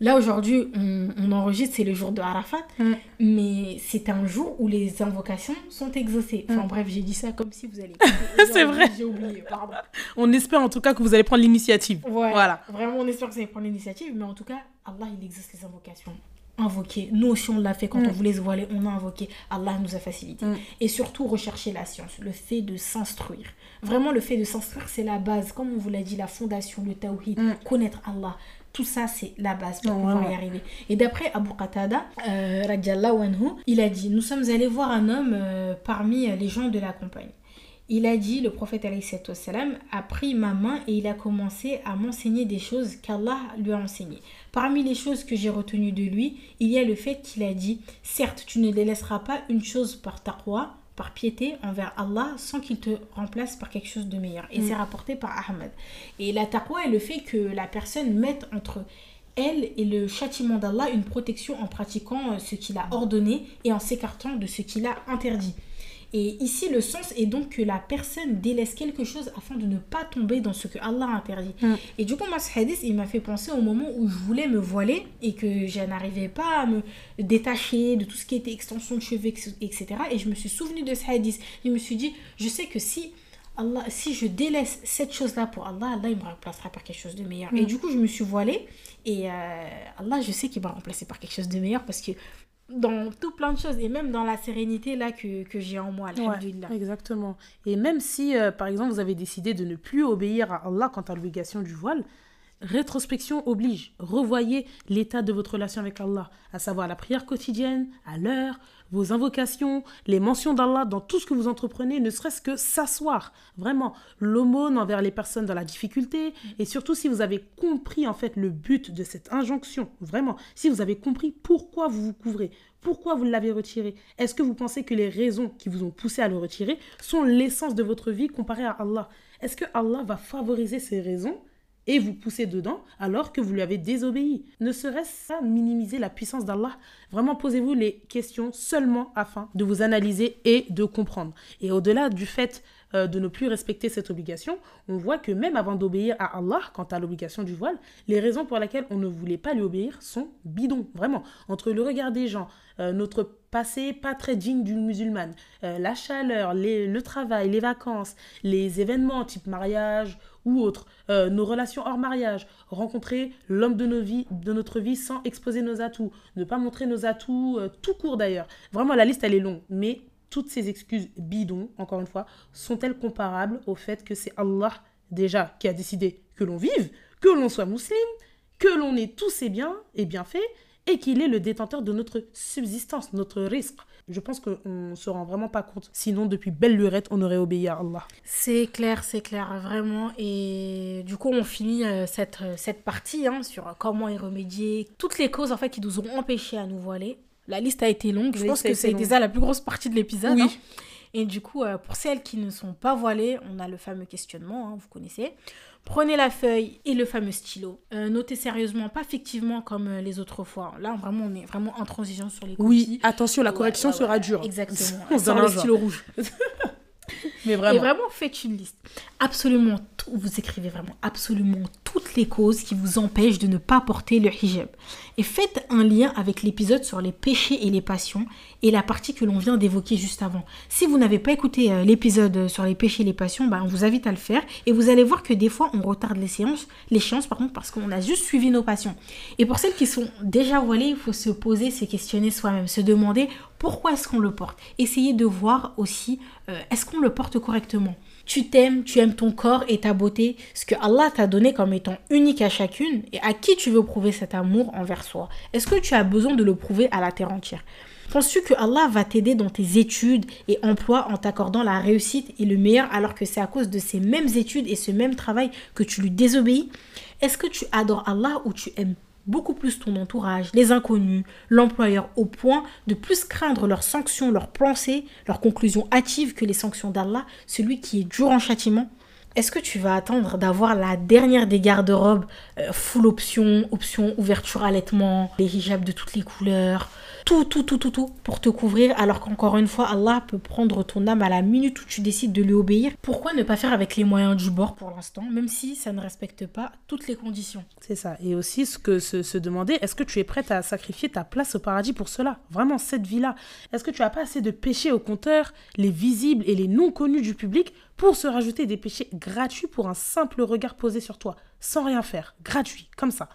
Là, aujourd'hui, on, on enregistre, c'est le jour de Arafat, Mm. mais c'est un jour où les invocations sont exaucées. Enfin Mm. bref, j'ai dit ça comme si vous allez... C'est vrai. J'ai oublié, pardon. On espère en tout cas que vous allez prendre l'initiative. Ouais, Voilà. Vraiment, on espère que vous allez prendre l'initiative, mais en tout cas, Allah, il exauce les invocations. Invoquer. Nous aussi, on l'a fait quand Mm. on voulait se voiler, on a invoqué. Allah nous a facilité. Et surtout, rechercher la science, le fait de s'instruire. Vraiment, le fait de s'instruire, c'est la base. Comme on vous l'a dit, la fondation, le tawhid, connaître Allah. Tout ça, c'est la base pour pouvoir y arriver. Et d'après Abu Qatada, euh, anhu, il a dit Nous sommes allés voir un homme euh, parmi les gens de la compagnie. Il a dit, le prophète wassalam, a pris ma main et il a commencé à m'enseigner des choses qu'Allah lui a enseignées. Parmi les choses que j'ai retenues de lui, il y a le fait qu'il a dit, certes, tu ne délaisseras pas une chose par taqwa, par piété envers Allah, sans qu'il te remplace par quelque chose de meilleur. Et Mm. c'est rapporté par Ahmed. Et la taqwa est le fait que la personne mette entre elle et le châtiment d'Allah une protection en pratiquant euh, ce qu'il a ordonné et en s'écartant de ce qu'il a interdit. Et ici, le sens est donc que la personne délaisse quelque chose afin de ne pas tomber dans ce que Allah interdit. Mm. Et du coup, moi, ce hadith, il m'a fait penser au moment où je voulais me voiler et que je n'arrivais pas à me détacher de tout ce qui était extension de cheveux, etc. Et je me suis souvenu de ce hadith. Je me suis dit, je sais que si Allah, si je délaisse cette chose-là pour Allah, Allah, il me remplacera par quelque chose de meilleur. Mm. Et du coup, je me suis voilée. Et euh, Allah, je sais qu'il va remplacer par quelque chose de meilleur parce que dans tout plein de choses, et même dans la sérénité là que, que j'ai en moi. Ouais, exactement. Et même si, euh, par exemple, vous avez décidé de ne plus obéir à Allah quant à l'obligation du voile, rétrospection oblige. Revoyez l'état de votre relation avec Allah, à savoir la prière quotidienne, à l'heure, vos invocations, les mentions d'Allah dans tout ce que vous entreprenez, ne serait-ce que s'asseoir. Vraiment, l'aumône envers les personnes dans la difficulté, et surtout si vous avez compris en fait le but de cette injonction, vraiment, si vous avez compris pourquoi vous vous couvrez, pourquoi vous l'avez retiré Est-ce que vous pensez que les raisons qui vous ont poussé à le retirer sont l'essence de votre vie comparée à Allah? Est-ce que Allah va favoriser ces raisons? Et vous pousser dedans alors que vous lui avez désobéi Ne serait-ce à minimiser la puissance d'Allah? Vraiment, posez-vous les questions seulement afin de vous analyser et de comprendre. Et au-delà du fait euh, de ne plus respecter cette obligation, on voit que même avant d'obéir à Allah, quant à l'obligation du voile, les raisons pour lesquelles on ne voulait pas lui obéir sont bidons, vraiment. Entre le regard des gens, euh, notre passé pas très digne d'une musulmane, euh, la chaleur, le travail, les vacances, les événements type mariage ou autres, euh, nos relations hors mariage, rencontrer l'homme de, nos vies, de notre vie sans exposer nos atouts, ne pas montrer nos atouts, euh, tout court d'ailleurs. Vraiment, la liste, elle est longue, mais toutes ces excuses bidons, encore une fois, sont-elles comparables au fait que c'est Allah déjà qui a décidé que l'on vive, que l'on soit musulman, que l'on ait tous ses biens et bienfaits, et qu'il est le détenteur de notre subsistance, notre risque. Je pense qu'on ne se rend vraiment pas compte. Sinon, depuis belle lurette, on aurait obéi à Allah. C'est clair, c'est clair, vraiment. Et du coup, on finit euh, cette, euh, cette partie hein, sur comment y remédier. Toutes les causes en fait qui nous ont empêchés à nous voiler. La liste a été longue. Je pense que c'est déjà la plus grosse partie de l'épisode. Oui. hein. Et du coup, euh, pour celles qui ne sont pas voilées, on a le fameux questionnement, hein, vous connaissez. Prenez la feuille et le fameux stylo. Euh, notez sérieusement, pas fictivement comme euh, les autres fois. Là, vraiment, on est vraiment intransigeant sur les Oui, copies. attention, la correction ouais, sera dure. Exactement. On donne le stylo rouge. Mais Et vraiment. vraiment, faites une liste. Absolument, tout- vous écrivez vraiment absolument les causes qui vous empêchent de ne pas porter le hijab. Et faites un lien avec l'épisode sur les péchés et les passions et la partie que l'on vient d'évoquer juste avant. Si vous n'avez pas écouté euh, l'épisode sur les péchés et les passions, bah, on vous invite à le faire. Et vous allez voir que des fois, on retarde les séances, l'échéance pardon, parce qu'on a juste suivi nos passions. Et pour celles qui sont déjà voilées, il faut se poser, se questionner soi-même, se demander pourquoi est-ce qu'on le porte? Essayez de voir aussi, euh, est-ce qu'on le porte correctement? Tu t'aimes, tu aimes ton corps et ta beauté, ce que Allah t'a donné comme étant unique à chacune, et à qui tu veux prouver cet amour envers soi. Est-ce que tu as besoin de le prouver à la terre entière? Penses-tu que Allah va t'aider dans tes études et emplois en t'accordant la réussite et le meilleur alors que c'est à cause de ces mêmes études et ce même travail que tu lui désobéis? Est-ce que tu adores Allah ou tu aimes beaucoup plus ton entourage, les inconnus, l'employeur au point de plus craindre leurs sanctions, leurs pensées, leurs conclusions hâtives que les sanctions d'Allah, celui qui est dur en châtiment. Est-ce que tu vas attendre d'avoir la dernière des garde-robes, euh, full option, option ouverture allaitement, les hijabs de toutes les couleurs, tout, tout, tout, tout, tout, pour te couvrir, alors qu'encore une fois, Allah peut prendre ton âme à la minute où tu décides de lui obéir. Pourquoi ne pas faire avec les moyens du bord pour l'instant, même si ça ne respecte pas toutes les conditions? C'est ça. Et aussi, ce que se, demander, est-ce que tu es prête à sacrifier ta place au paradis pour cela? Vraiment, cette vie-là. Est-ce que tu as pas assez de péchés au compteur, les visibles et les non connus du public, pour se rajouter des péchés gratuits pour un simple regard posé sur toi, sans rien faire, gratuit, comme ça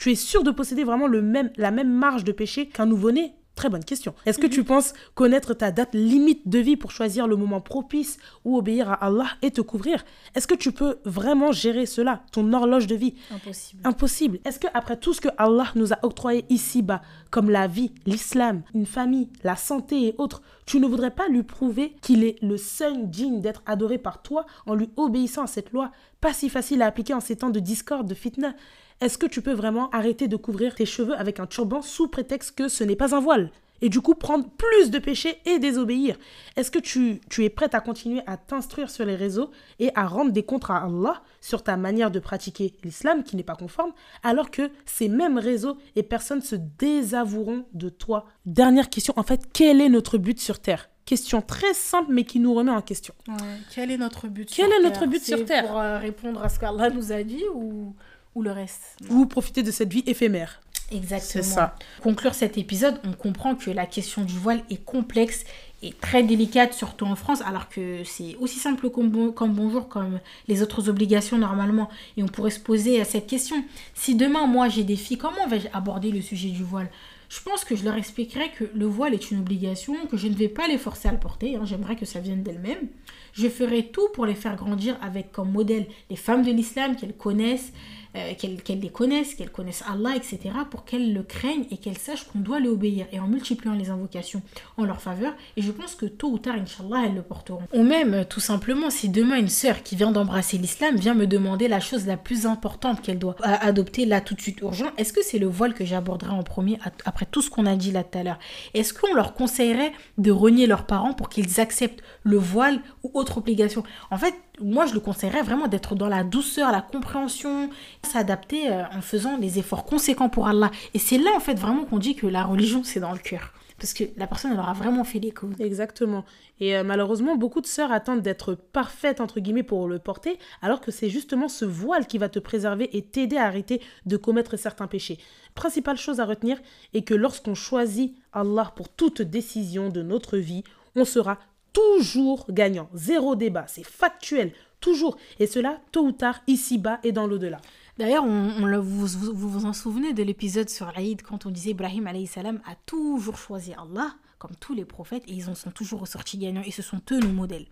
Tu es sûr de posséder vraiment le même, la même marge de péché qu'un nouveau-né? Très bonne question. Est-ce que tu penses connaître ta date limite de vie pour choisir le moment propice ou obéir à Allah et te couvrir? Est-ce que tu peux vraiment gérer cela, ton horloge de vie? Impossible. Impossible. Est-ce que après tout ce que Allah nous a octroyé ici-bas, comme la vie, l'islam, une famille, la santé et autres, tu ne voudrais pas lui prouver qu'il est le seul digne d'être adoré par toi en lui obéissant à cette loi, pas si facile à appliquer en ces temps de discorde, de fitna? Est-ce que tu peux vraiment arrêter de couvrir tes cheveux avec un turban sous prétexte que ce n'est pas un voile? Et du coup prendre plus de péchés et désobéir. Est-ce que tu, tu es prête à continuer à t'instruire sur les réseaux et à rendre des comptes à Allah sur ta manière de pratiquer l'islam qui n'est pas conforme, alors que ces mêmes réseaux et personnes se désavoueront de toi? Dernière question, en fait, quel est notre but sur Terre? Question très simple mais qui nous remet en question. Ouais, Quel est notre but Quel sur est notre Terre? but sur Terre? Pour euh, répondre à ce qu'Allah nous a dit ou, ou le reste Ou profiter de cette vie éphémère. Exactement. C'est ça. Conclure cet épisode, on comprend que la question du voile est complexe et très délicate, surtout en France, alors que c'est aussi simple comme, bon- comme bonjour, comme les autres obligations normalement. Et on pourrait se poser à cette question. Si demain, moi, j'ai des filles, comment vais-je aborder le sujet du voile? Je pense que je leur expliquerai que le voile est une obligation, que je ne vais pas les forcer à le porter, hein, j'aimerais que ça vienne d'elles-mêmes. Je ferai tout pour les faire grandir avec comme modèle les femmes de l'islam qu'elles connaissent, euh, qu'elles les connaissent, qu'elles connaissent Allah, etc., pour qu'elles le craignent et qu'elles sachent qu'on doit lui obéir, et en multipliant les invocations en leur faveur. Et je pense que tôt ou tard, Inch'Allah, elles le porteront. Ou même, euh, tout simplement, si demain une sœur qui vient d'embrasser l'islam vient me demander la chose la plus importante qu'elle doit euh, adopter là tout de suite urgent, est-ce que c'est le voile que j'aborderai en premier après tout ce qu'on a dit là tout à l'heure? Est-ce qu'on leur conseillerait de renier leurs parents pour qu'ils acceptent le voile ou autre obligation? En fait, moi, je le conseillerais vraiment d'être dans la douceur, la compréhension, s'adapter euh, en faisant des efforts conséquents pour Allah. Et c'est là, en fait, vraiment qu'on dit que la religion, c'est dans le cœur. Parce que la personne, elle aura vraiment fait les causes. Exactement. Et euh, malheureusement, beaucoup de sœurs attendent d'être parfaites, entre guillemets, pour le porter, alors que c'est justement ce voile qui va te préserver et t'aider à arrêter de commettre certains péchés. Principale chose à retenir est que lorsqu'on choisit Allah pour toute décision de notre vie, on sera toujours gagnant. Zéro débat, c'est factuel, toujours. Et cela, tôt ou tard, ici-bas et dans l'au-delà. D'ailleurs, on, vous, vous vous en souvenez de l'épisode sur l'Aïd quand on disait Ibrahim salam a toujours choisi Allah, comme tous les prophètes, et ils en sont toujours ressortis gagnants, et ce sont eux nos modèles.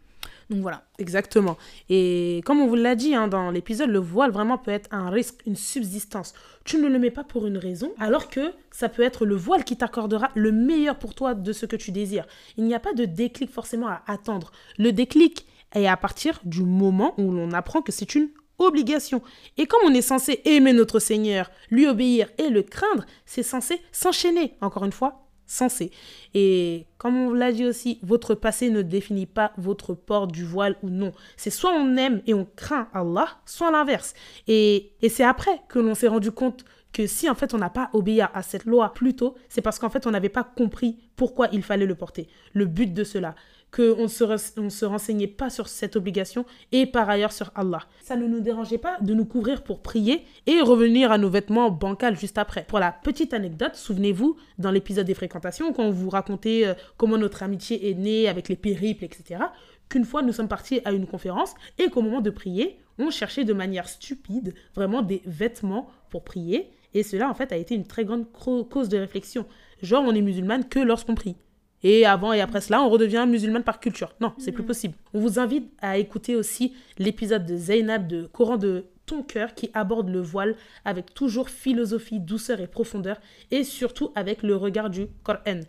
Donc voilà. Exactement. Et comme on vous l'a dit hein, dans l'épisode, le voile vraiment peut être un risque, une subsistance. Tu ne le mets pas pour une raison, alors que ça peut être le voile qui t'accordera le meilleur pour toi de ce que tu désires. Il n'y a pas de déclic forcément à attendre. Le déclic est à partir du moment où l'on apprend que c'est une obligation. Et comme on est censé aimer notre Seigneur, lui obéir et le craindre, c'est censé s'enchaîner. Encore une fois, censé. Et comme on l'a dit aussi, votre passé ne définit pas votre port du voile ou non. C'est soit on aime et on craint Allah, soit l'inverse. Et, et c'est après que l'on s'est rendu compte que si en fait on n'a pas obéi à cette loi plus tôt, c'est parce qu'en fait on n'avait pas compris pourquoi il fallait le porter, le but de cela qu'on ne se, on se renseignait pas sur cette obligation et par ailleurs sur Allah. Ça ne nous dérangeait pas de nous couvrir pour prier et revenir à nos vêtements bancals juste après. Pour la petite anecdote, souvenez-vous, dans l'épisode des fréquentations, quand on vous racontait euh, comment notre amitié est née avec les périples, etc., qu'une fois nous sommes partis à une conférence et qu'au moment de prier, on cherchait de manière stupide vraiment des vêtements pour prier. Et cela, en fait, a été une très grande cause de réflexion. Genre, on est musulmane que lorsqu'on prie. Et avant et après cela, on redevient musulmane par culture. Non, c'est plus mm. possible. On vous invite à écouter aussi l'épisode de Zainab de Coran de ton cœur qui aborde le voile avec toujours philosophie, douceur et profondeur et surtout avec le regard du Coran.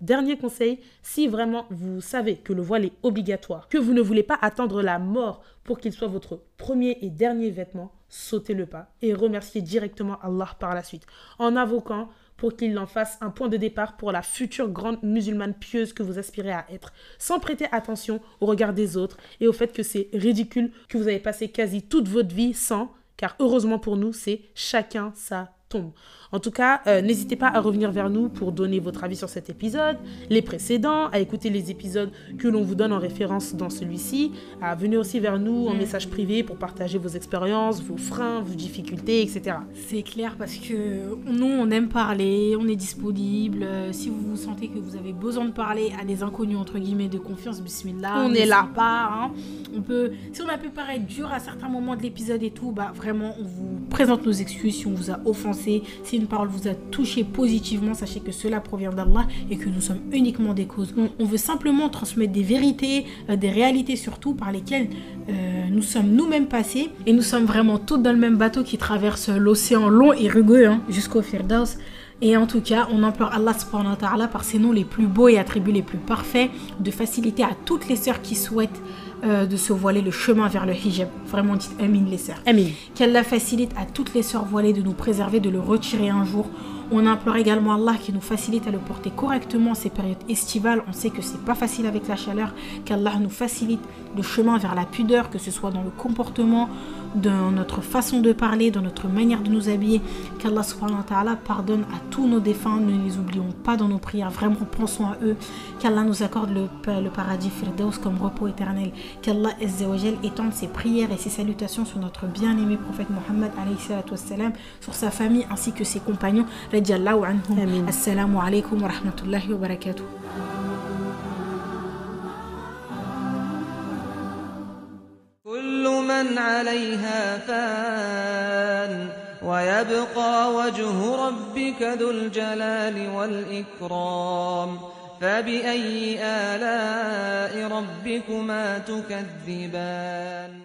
Dernier conseil, si vraiment vous savez que le voile est obligatoire, que vous ne voulez pas attendre la mort pour qu'il soit votre premier et dernier vêtement, sautez le pas et remerciez directement Allah par la suite en invoquant pour qu'il en fasse un point de départ pour la future grande musulmane pieuse que vous aspirez à être, sans prêter attention au regard des autres et au fait que c'est ridicule que vous avez passé quasi toute votre vie sans, car heureusement pour nous, c'est chacun sa tombe. En tout cas, euh, n'hésitez pas à revenir vers nous pour donner votre avis sur cet épisode, les précédents, à écouter les épisodes que l'on vous donne en référence dans celui-ci, à venir aussi vers nous en mm. message privé pour partager vos expériences, vos freins, vos difficultés, etc. C'est clair parce que nous, on aime parler, on est disponible. Euh, si vous vous sentez que vous avez besoin de parler à des inconnus, entre guillemets, de confiance, bismillah, on est là. Pas, hein. On peut, si on a pu paraître dur à certains moments de l'épisode et tout, bah vraiment, on vous présente nos excuses si on vous a offensé, si une parole vous a touché positivement, sachez que cela provient d'Allah et que nous sommes uniquement des causes. On veut simplement transmettre des vérités, euh, des réalités surtout par lesquelles euh, nous sommes nous-mêmes passés et nous sommes vraiment tous dans le même bateau qui traverse l'océan long et rugueux hein, jusqu'au Firdaus. Et en tout cas, on implore Allah subhanahu wa ta'ala par ses noms les plus beaux et attributs les plus parfaits de faciliter à toutes les sœurs qui souhaitent euh, de se voiler le chemin vers le hijab. Vraiment, dites Amin les sœurs. Amin. Qu'elle facilite à toutes les sœurs voilées de nous préserver, de le retirer un jour. On implore également Allah qui nous facilite à le porter correctement ces périodes estivales. On sait que c'est pas facile avec la chaleur. Qu'Allah nous facilite le chemin vers la pudeur, que ce soit dans le comportement, dans notre façon de parler, dans notre manière de nous habiller. Qu'Allah subhanahu wa ta'ala pardonne à tous nos défunts, ne les oublions pas dans nos prières, vraiment pensons à eux. Qu'Allah nous accorde le, le paradis Firdaus comme repos éternel. Qu'Allah étende ses prières et ses salutations sur notre bien-aimé prophète Mohammed sur sa famille ainsi que ses compagnons. Assalamu alaikum wa rahmatullahi wa barakatuh. من عليها فان ويبقى وجه ربك ذو الجلال والإكرام فبأي آلاء ربكما تكذبان